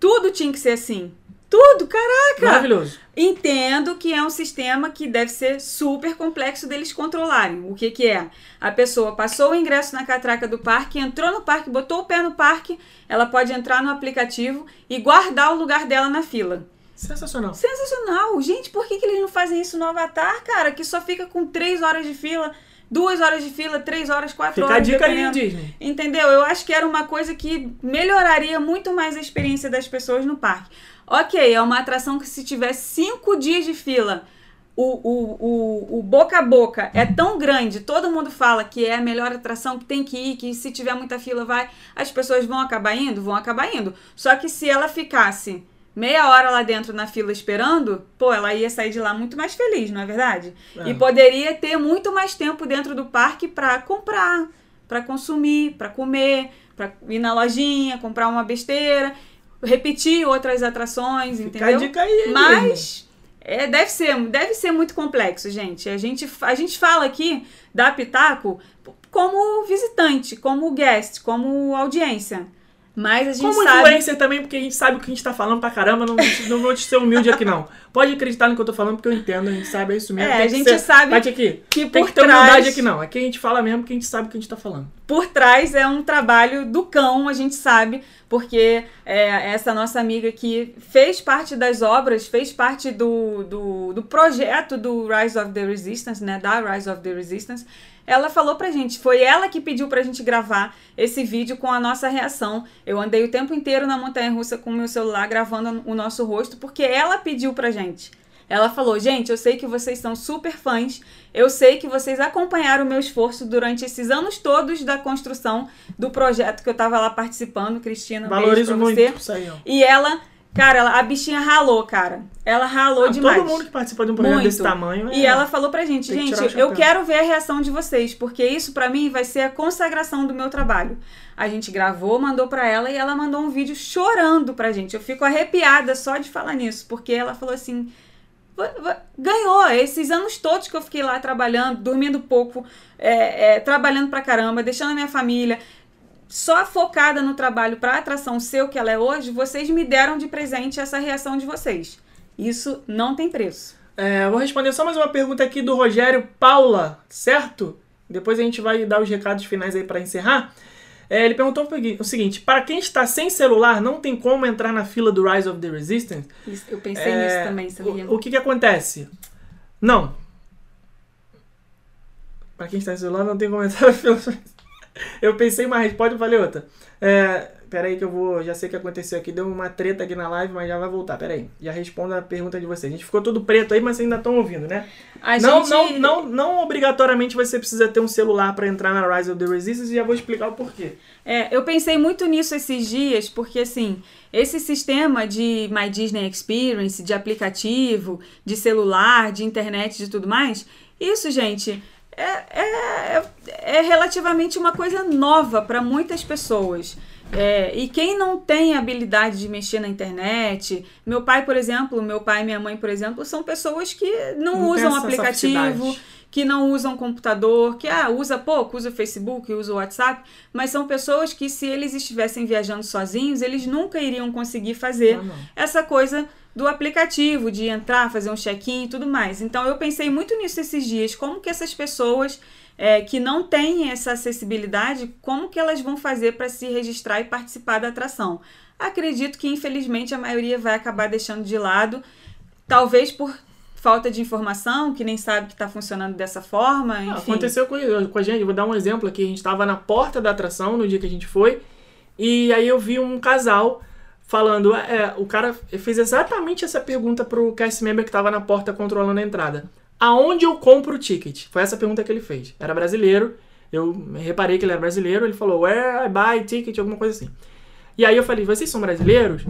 Tudo tinha que ser assim. Tudo, caraca! Maravilhoso. Entendo que é um sistema que deve ser super complexo deles controlarem. O que que é? A pessoa passou o ingresso na catraca do parque, entrou no parque, botou o pé no parque, ela pode entrar no aplicativo e guardar o lugar dela na fila. Sensacional. Sensacional! Gente, por que, que eles não fazem isso no Avatar, cara? Que só fica com três horas de fila, duas horas de fila, três horas, quatro Fica a horas. dica aí. Disney. Entendeu? Eu acho que era uma coisa que melhoraria muito mais a experiência das pessoas no parque. Ok, é uma atração que se tiver cinco dias de fila, o, o, o, o boca a boca é tão grande, todo mundo fala que é a melhor atração, que tem que ir, que se tiver muita fila vai, as pessoas vão acabar indo? Vão acabar indo. Só que se ela ficasse meia hora lá dentro na fila esperando, pô, ela ia sair de lá muito mais feliz, não é verdade? É. E poderia ter muito mais tempo dentro do parque para comprar, para consumir, para comer, para ir na lojinha, comprar uma besteira, repetir outras atrações, Fica entendeu? a dica aí. Mas É, deve, ser, deve ser muito complexo, gente. A, gente. a gente fala aqui da Pitaco como visitante, como guest, como audiência. Mas a gente Como sabe. influencer também, porque a gente sabe o que a gente tá falando pra caramba, não, não vou te ser humilde aqui não. Pode acreditar no que eu tô falando, porque eu entendo, a gente sabe, é isso mesmo. É, Tem a gente ser- sabe Bate aqui. que Tem por que ter humildade trás- aqui não. Aqui a gente fala mesmo que a gente sabe o que a gente tá falando. por trás é um trabalho do cão, a gente sabe, porque é, essa nossa amiga que fez parte das obras, fez parte do, do, do projeto do Rise of the Resistance, né? Da Rise of the Resistance. Ela falou pra gente, foi ela que pediu pra gente gravar esse vídeo com a nossa reação. Eu andei o tempo inteiro na montanha russa com o meu celular gravando o nosso rosto, porque ela pediu pra gente. Ela falou: gente, eu sei que vocês são super fãs, eu sei que vocês acompanharam o meu esforço durante esses anos todos da construção do projeto que eu tava lá participando, Cristina. beijo Valorizo muito você. isso aí, ó. E ela, cara, ela- a bichinha ralou, cara. Ela ralou Ah, demais. Todo mundo que participa de um projeto Muito. desse tamanho. E é- ela falou pra gente, Tem que gente, eu quero ver a reação de vocês, porque isso pra mim vai ser a consagração do meu trabalho. A gente gravou, mandou pra ela e ela mandou um vídeo chorando pra gente. Eu fico arrepiada só de falar nisso, porque ela falou assim: "Va- va- ganhou esses anos todos que eu fiquei lá trabalhando, dormindo pouco, é, é, trabalhando pra caramba, deixando a minha família. Só focada no trabalho pra atração ser o que ela é hoje, vocês me deram de presente essa reação de vocês. Isso não tem preço. É, vou responder só mais uma pergunta aqui do Rogério Paula, certo? Depois a gente vai dar os recados finais aí pra encerrar. É, ele perguntou o seguinte: para quem está sem celular, não tem como entrar na fila do Rise of the Resistance? Isso- eu pensei É, nisso também, sabia? O, o que que acontece? Não. Pra quem está sem celular, não tem como entrar na fila. (laughs) Eu pensei uma resposta e falei outra. É, peraí que eu vou... Já sei o que aconteceu aqui. Deu uma treta aqui na live, mas já vai voltar. Peraí. Já respondo a pergunta de vocês. A gente ficou tudo preto aí, mas vocês ainda estão ouvindo, né? A Não, gente- não, não, não obrigatoriamente você precisa ter um celular para entrar na Rise of the Resistance e já vou explicar o porquê. É, eu pensei muito nisso esses dias, porque assim, esse sistema de My Disney Experience, de aplicativo, de celular, de internet, de tudo mais, isso, gente, é, é, é relativamente uma coisa nova para muitas pessoas. É, e quem não tem habilidade de mexer na internet, meu pai, por exemplo, meu pai e minha mãe, por exemplo, são pessoas que não, Não usam aplicativo. Que não usam computador, que ah, usa pouco, usa o Facebook, usa o WhatsApp, mas são pessoas que se eles estivessem viajando sozinhos, eles nunca iriam conseguir fazer Ah, essa coisa do aplicativo, de entrar, fazer um check-in e tudo mais. Então eu pensei muito nisso esses dias, como que essas pessoas é, que não têm essa acessibilidade, como que elas vão fazer para se registrar e participar da atração? Acredito que infelizmente a maioria vai acabar deixando de lado, talvez por falta de informação, que nem sabe que está funcionando dessa forma, Ah. Aconteceu com, com a gente, eu vou dar um exemplo aqui. A gente estava na porta da atração no dia que a gente foi, e aí eu vi um casal falando. É, o cara fez exatamente essa pergunta pro cast member que estava na porta controlando a entrada: Aonde eu compro o ticket? Foi essa pergunta que ele fez. Era brasileiro, eu reparei que ele era brasileiro. Ele falou: Where I buy ticket? Alguma coisa assim. E aí eu falei: Vocês são brasileiros?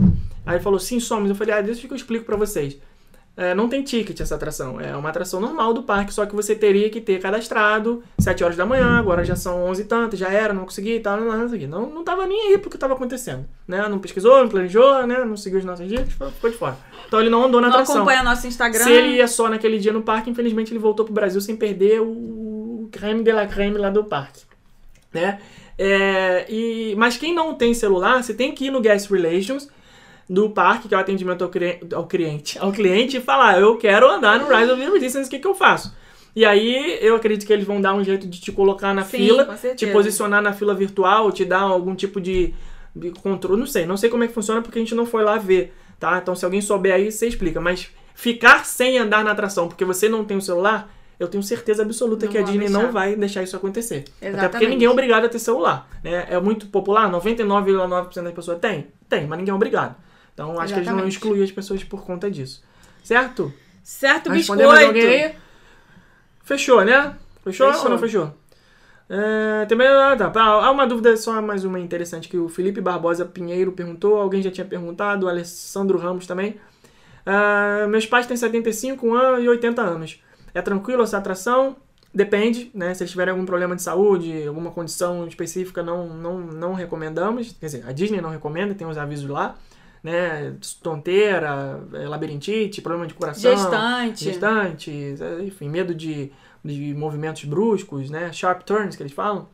Aí ele falou: Sim, somos. Eu falei: Ah, deixa que eu explico pra vocês. É, não tem ticket essa atração. É uma atração normal do parque, só que você teria que ter cadastrado 7 horas da manhã, agora já são 11 e tanto, já era, não consegui e tal, não, não, não, não, não tava nem aí pro que tava acontecendo. Né? Não pesquisou, não planejou, né? não seguiu as nossas dicas, ficou de fora. Então ele não andou na não atração. acompanha nosso Instagram. Se ele ia só naquele dia no parque, infelizmente ele voltou pro Brasil sem perder o creme de la creme lá do parque. Né? É, e, mas quem não tem celular, você tem que ir no Guest Relations do parque, que é o atendimento ao, cri- ao cliente, ao cliente, e falar, eu quero andar no Rise of the Resistance, o que, que eu faço? E aí, eu acredito que eles vão dar um jeito de te colocar na Sim, fila, te posicionar na fila virtual, te dar algum tipo de, de controle, não sei, não sei como é que funciona porque a gente não foi lá ver, tá? Então se alguém souber aí, você explica, mas ficar sem andar na atração porque você não tem o celular, eu tenho certeza absoluta Não que a Disney deixar. não vai deixar isso acontecer. Até porque Exatamente. ninguém é obrigado a ter celular, né? É muito popular, 99,9% das pessoas tem? Tem, mas ninguém é obrigado. Então acho que eles não vão Exatamente. excluir as pessoas por conta disso. Certo? Certo, Respondeu mais biscoito. alguém aí? Fechou, né? Fechou, Fechou. ou não fechou? É, também, ah, tá. Há uma dúvida, só mais uma interessante, que o Felipe Barbosa Pinheiro perguntou, alguém já tinha perguntado, o Alessandro Ramos também. Ah, meus pais têm 75 anos e 80 anos. É tranquilo essa atração? Depende, né? Se eles tiverem algum problema de saúde, alguma condição específica, não, não, não recomendamos. Quer dizer, a Disney não recomenda, tem os avisos lá. Né? Tonteira, é, labirintite, problema de coração. Gestante. Gestantes, é, enfim, medo de, de movimentos bruscos, né? Sharp turns, que eles falam.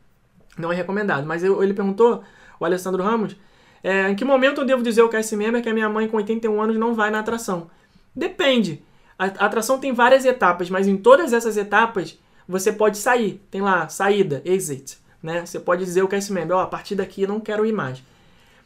Não é recomendado. Mas eu- ele perguntou, o Alessandro Ramos, é, em que momento eu devo dizer ao cast member que a minha mãe com 81 anos não vai na atração? Depende. A, a atração tem várias etapas, mas em todas essas etapas você pode sair. Tem lá, saída, exit. Né? Você pode dizer ao cast member, ó, a partir daqui eu não quero ir mais.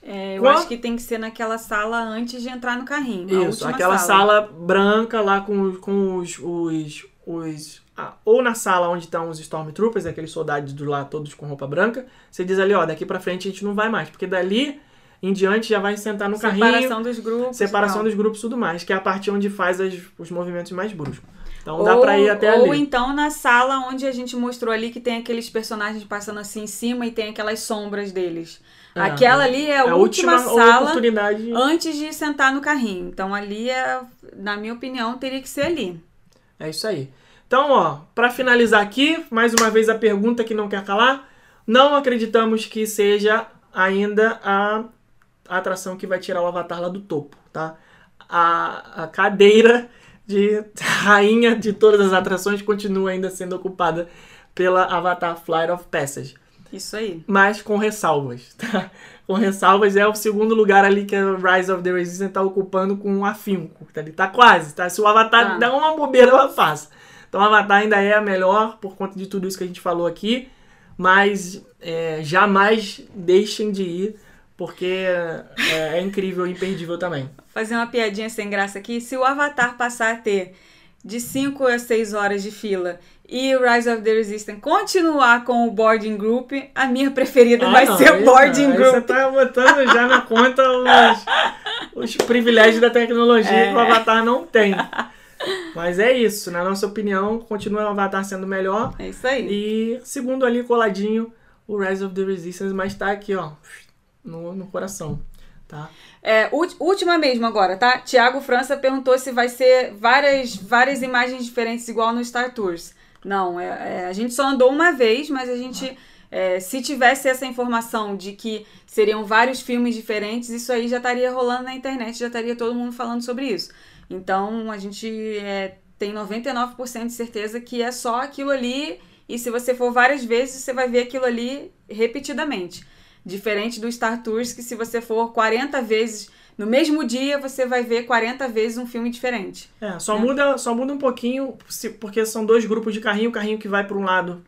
É, eu Qual- acho que tem que ser naquela sala antes de entrar no carrinho. Isso, aquela sala. branca lá com, com os. os, os ah, ou na sala onde estão os Stormtroopers, aqueles soldados do lá todos com roupa branca, você diz ali, ó, daqui pra frente a gente não vai mais, porque dali em diante já vai sentar no carrinho, Separação dos grupos. separação dos grupos e tudo mais, que é a parte onde faz as- os movimentos mais bruscos. Então dá pra ir até ou ali. então na sala onde a gente mostrou ali que tem aqueles personagens passando assim em cima e tem aquelas sombras deles. É, Aquela ali é a, a última, última sala oportunidade. antes de sentar no carrinho. Então ali é, na minha opinião, teria que ser ali. É isso aí. Então, ó, pra finalizar aqui, mais uma vez a pergunta que não quer calar. Não acreditamos que seja ainda a a atração que vai tirar o Avatar lá do topo, tá? A, a cadeira de (laughs) rainha de todas as atrações continua ainda sendo ocupada pela Avatar Flight of Passage. Isso aí. Mas com ressalvas, tá? Com ressalvas é o segundo lugar ali que a Rise of the Resistance tá ocupando com um afinco. Tá? Ele tá quase, tá? Se o Avatar der uma bobeira, ela passa. Então o Avatar ainda é a melhor por conta de tudo isso que a gente falou aqui. Mas é, jamais deixem de ir, porque é, é incrível e imperdível também. Fazer uma piadinha sem graça aqui. Se o Avatar passar a ter de 5 a 6 horas de fila e o Rise of the Resistance continuar com o Boarding Group, a minha preferida vai Ah, não, ser aí o Boarding não, aí Group. Você tá botando já na conta os, os privilégios da tecnologia É. que o Avatar não tem. Mas é isso, na nossa opinião, continua o Avatar sendo melhor. É isso aí. E segundo ali, coladinho, o Rise of the Resistance, mas tá aqui, ó, no, no coração, tá? É, última mesmo agora, tá? Tiago França perguntou se vai ser várias, várias imagens diferentes igual no Star Tours. Não, é- é, a gente só andou uma vez, mas a gente. é, se tivesse essa informação de que seriam vários filmes diferentes, isso aí já estaria rolando na internet, já estaria todo mundo falando sobre isso. Então a gente é, tem 99% de certeza que é só aquilo ali, e se você for várias vezes, você vai ver aquilo ali repetidamente. Diferente do Star Tours, que se você for 40 vezes no mesmo dia, você vai ver 40 vezes um filme diferente. É, só, É. Muda, só muda um pouquinho, porque são dois grupos de carrinho. O carrinho que vai para um lado,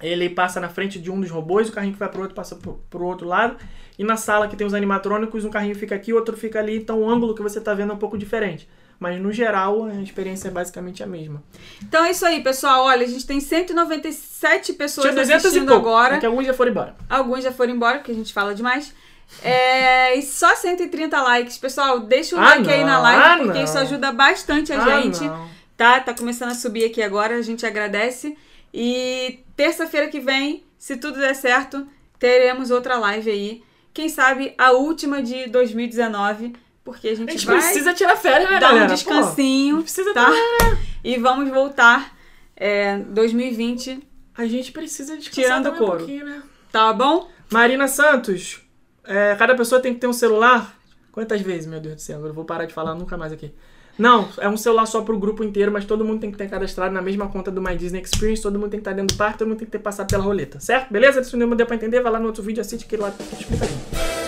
ele passa na frente de um dos robôs, o carrinho que vai pro outro passa pro, pro outro lado. E na sala que tem os animatrônicos, um carrinho fica aqui, o outro fica ali, então o ângulo que você tá vendo é um pouco diferente. Mas no geral, a experiência é basicamente a mesma. Então é isso aí, pessoal. Olha, a gente tem 197 pessoas Tinha 200 e assistindo agora. que alguns já foram embora. Alguns já foram embora, porque a gente fala demais. É, (laughs) e só 130 likes. Pessoal, deixa o Ah, like aí não. na live, Ah, porque não. isso ajuda bastante a Ah, gente. não. Tá? Tá começando a subir aqui agora, a gente agradece. E terça-feira que vem, se tudo der certo, teremos outra live aí. Quem sabe a última de 2019, porque a gente, A gente vai precisa tirar férias, né, dar um Pô, descansinho, precisa tá? dar- E vamos voltar é, 2020, A gente precisa descansar Tirando couro. um né? tá bom? Marina Santos, é, cada pessoa tem que ter um celular. Quantas vezes, meu Deus do céu? Eu vou parar de falar nunca mais aqui. Não, é um celular só pro grupo inteiro, mas todo mundo tem que ter cadastrado na mesma conta do My Disney Experience, todo mundo tem que estar dentro do parque, todo mundo tem que ter passado pela roleta, certo? Beleza? Se não deu pra entender, vai lá no outro vídeo, assiste que lá tá explicadinho.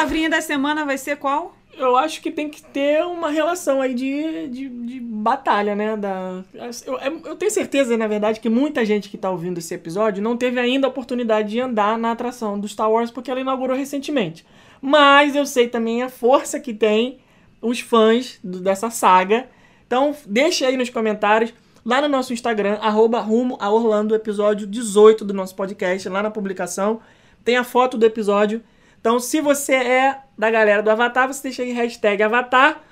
Palavrinha da semana vai ser qual? Eu acho que tem que ter uma relação aí de, de, de batalha, né? Da, eu, eu tenho certeza, na verdade, que muita gente que tá ouvindo esse episódio não teve ainda a oportunidade de andar na atração do Star Wars porque ela inaugurou recentemente. Mas eu sei também a força que tem os fãs do- dessa saga. Então, deixa aí nos comentários, lá no nosso Instagram, arroba rumo a Orlando, episódio 18 do nosso podcast, lá na publicação. Tem a foto do episódio. Então, se você é da galera do Avatar, você deixa aí hashtag Avatar.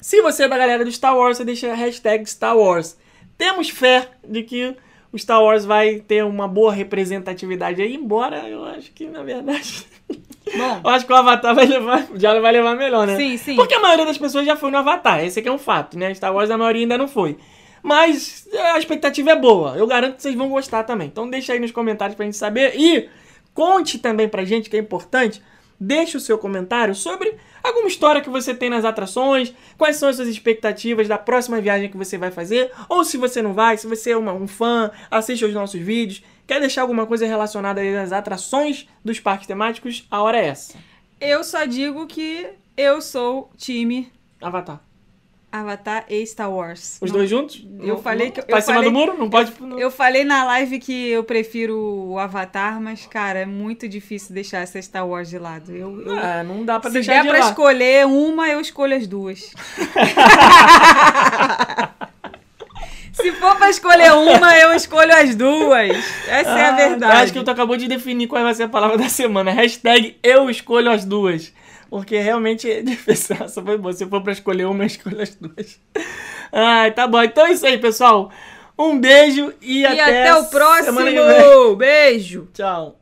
Se você é da galera do Star Wars, você deixa a hashtag Star Wars. Temos fé de que o Star Wars vai ter uma boa representatividade aí, embora eu acho que, na verdade, (laughs) Bom, eu acho que o Avatar vai levar, já vai levar melhor, né? sim, sim. Porque a maioria das pessoas já foi no Avatar, esse aqui é um fato, né? Star Wars a maioria ainda não foi. Mas a expectativa é boa. Eu garanto que vocês vão gostar também. Então deixa aí nos comentários pra gente saber. E conte também pra gente, que é importante. Deixe o seu comentário sobre alguma história que você tem nas atrações, quais são as suas expectativas da próxima viagem que você vai fazer, ou se você não vai, se você é uma- um fã, assiste aos nossos vídeos, quer deixar alguma coisa relacionada às atrações dos parques temáticos, a hora é essa. Eu só digo que eu sou time Avatar. Avatar e Star Wars. Os Não- dois juntos? Eu Não- falei não- que- eu Pra cima falei- do muro? Não pode. Eu falei na live que eu prefiro o Avatar, mas, cara, é muito difícil deixar essa Star Wars de lado. Eu, eu- Ah, não dá pra se deixar der de pra lá. escolher uma, eu escolho as duas. (laughs) se for pra escolher uma, eu escolho as duas. Essa é a Ah, verdade. Acho que tu acabou de definir qual vai ser a palavra da semana. Hashtag eu escolho as duas. Porque realmente é difícil. (laughs) Essa foi boa. Se for pra escolher uma, (laughs) eu escolho as duas. Ai, tá bom. Então é isso aí, pessoal. Um beijo e, E até, o que vem. próximo. Beijo. Tchau.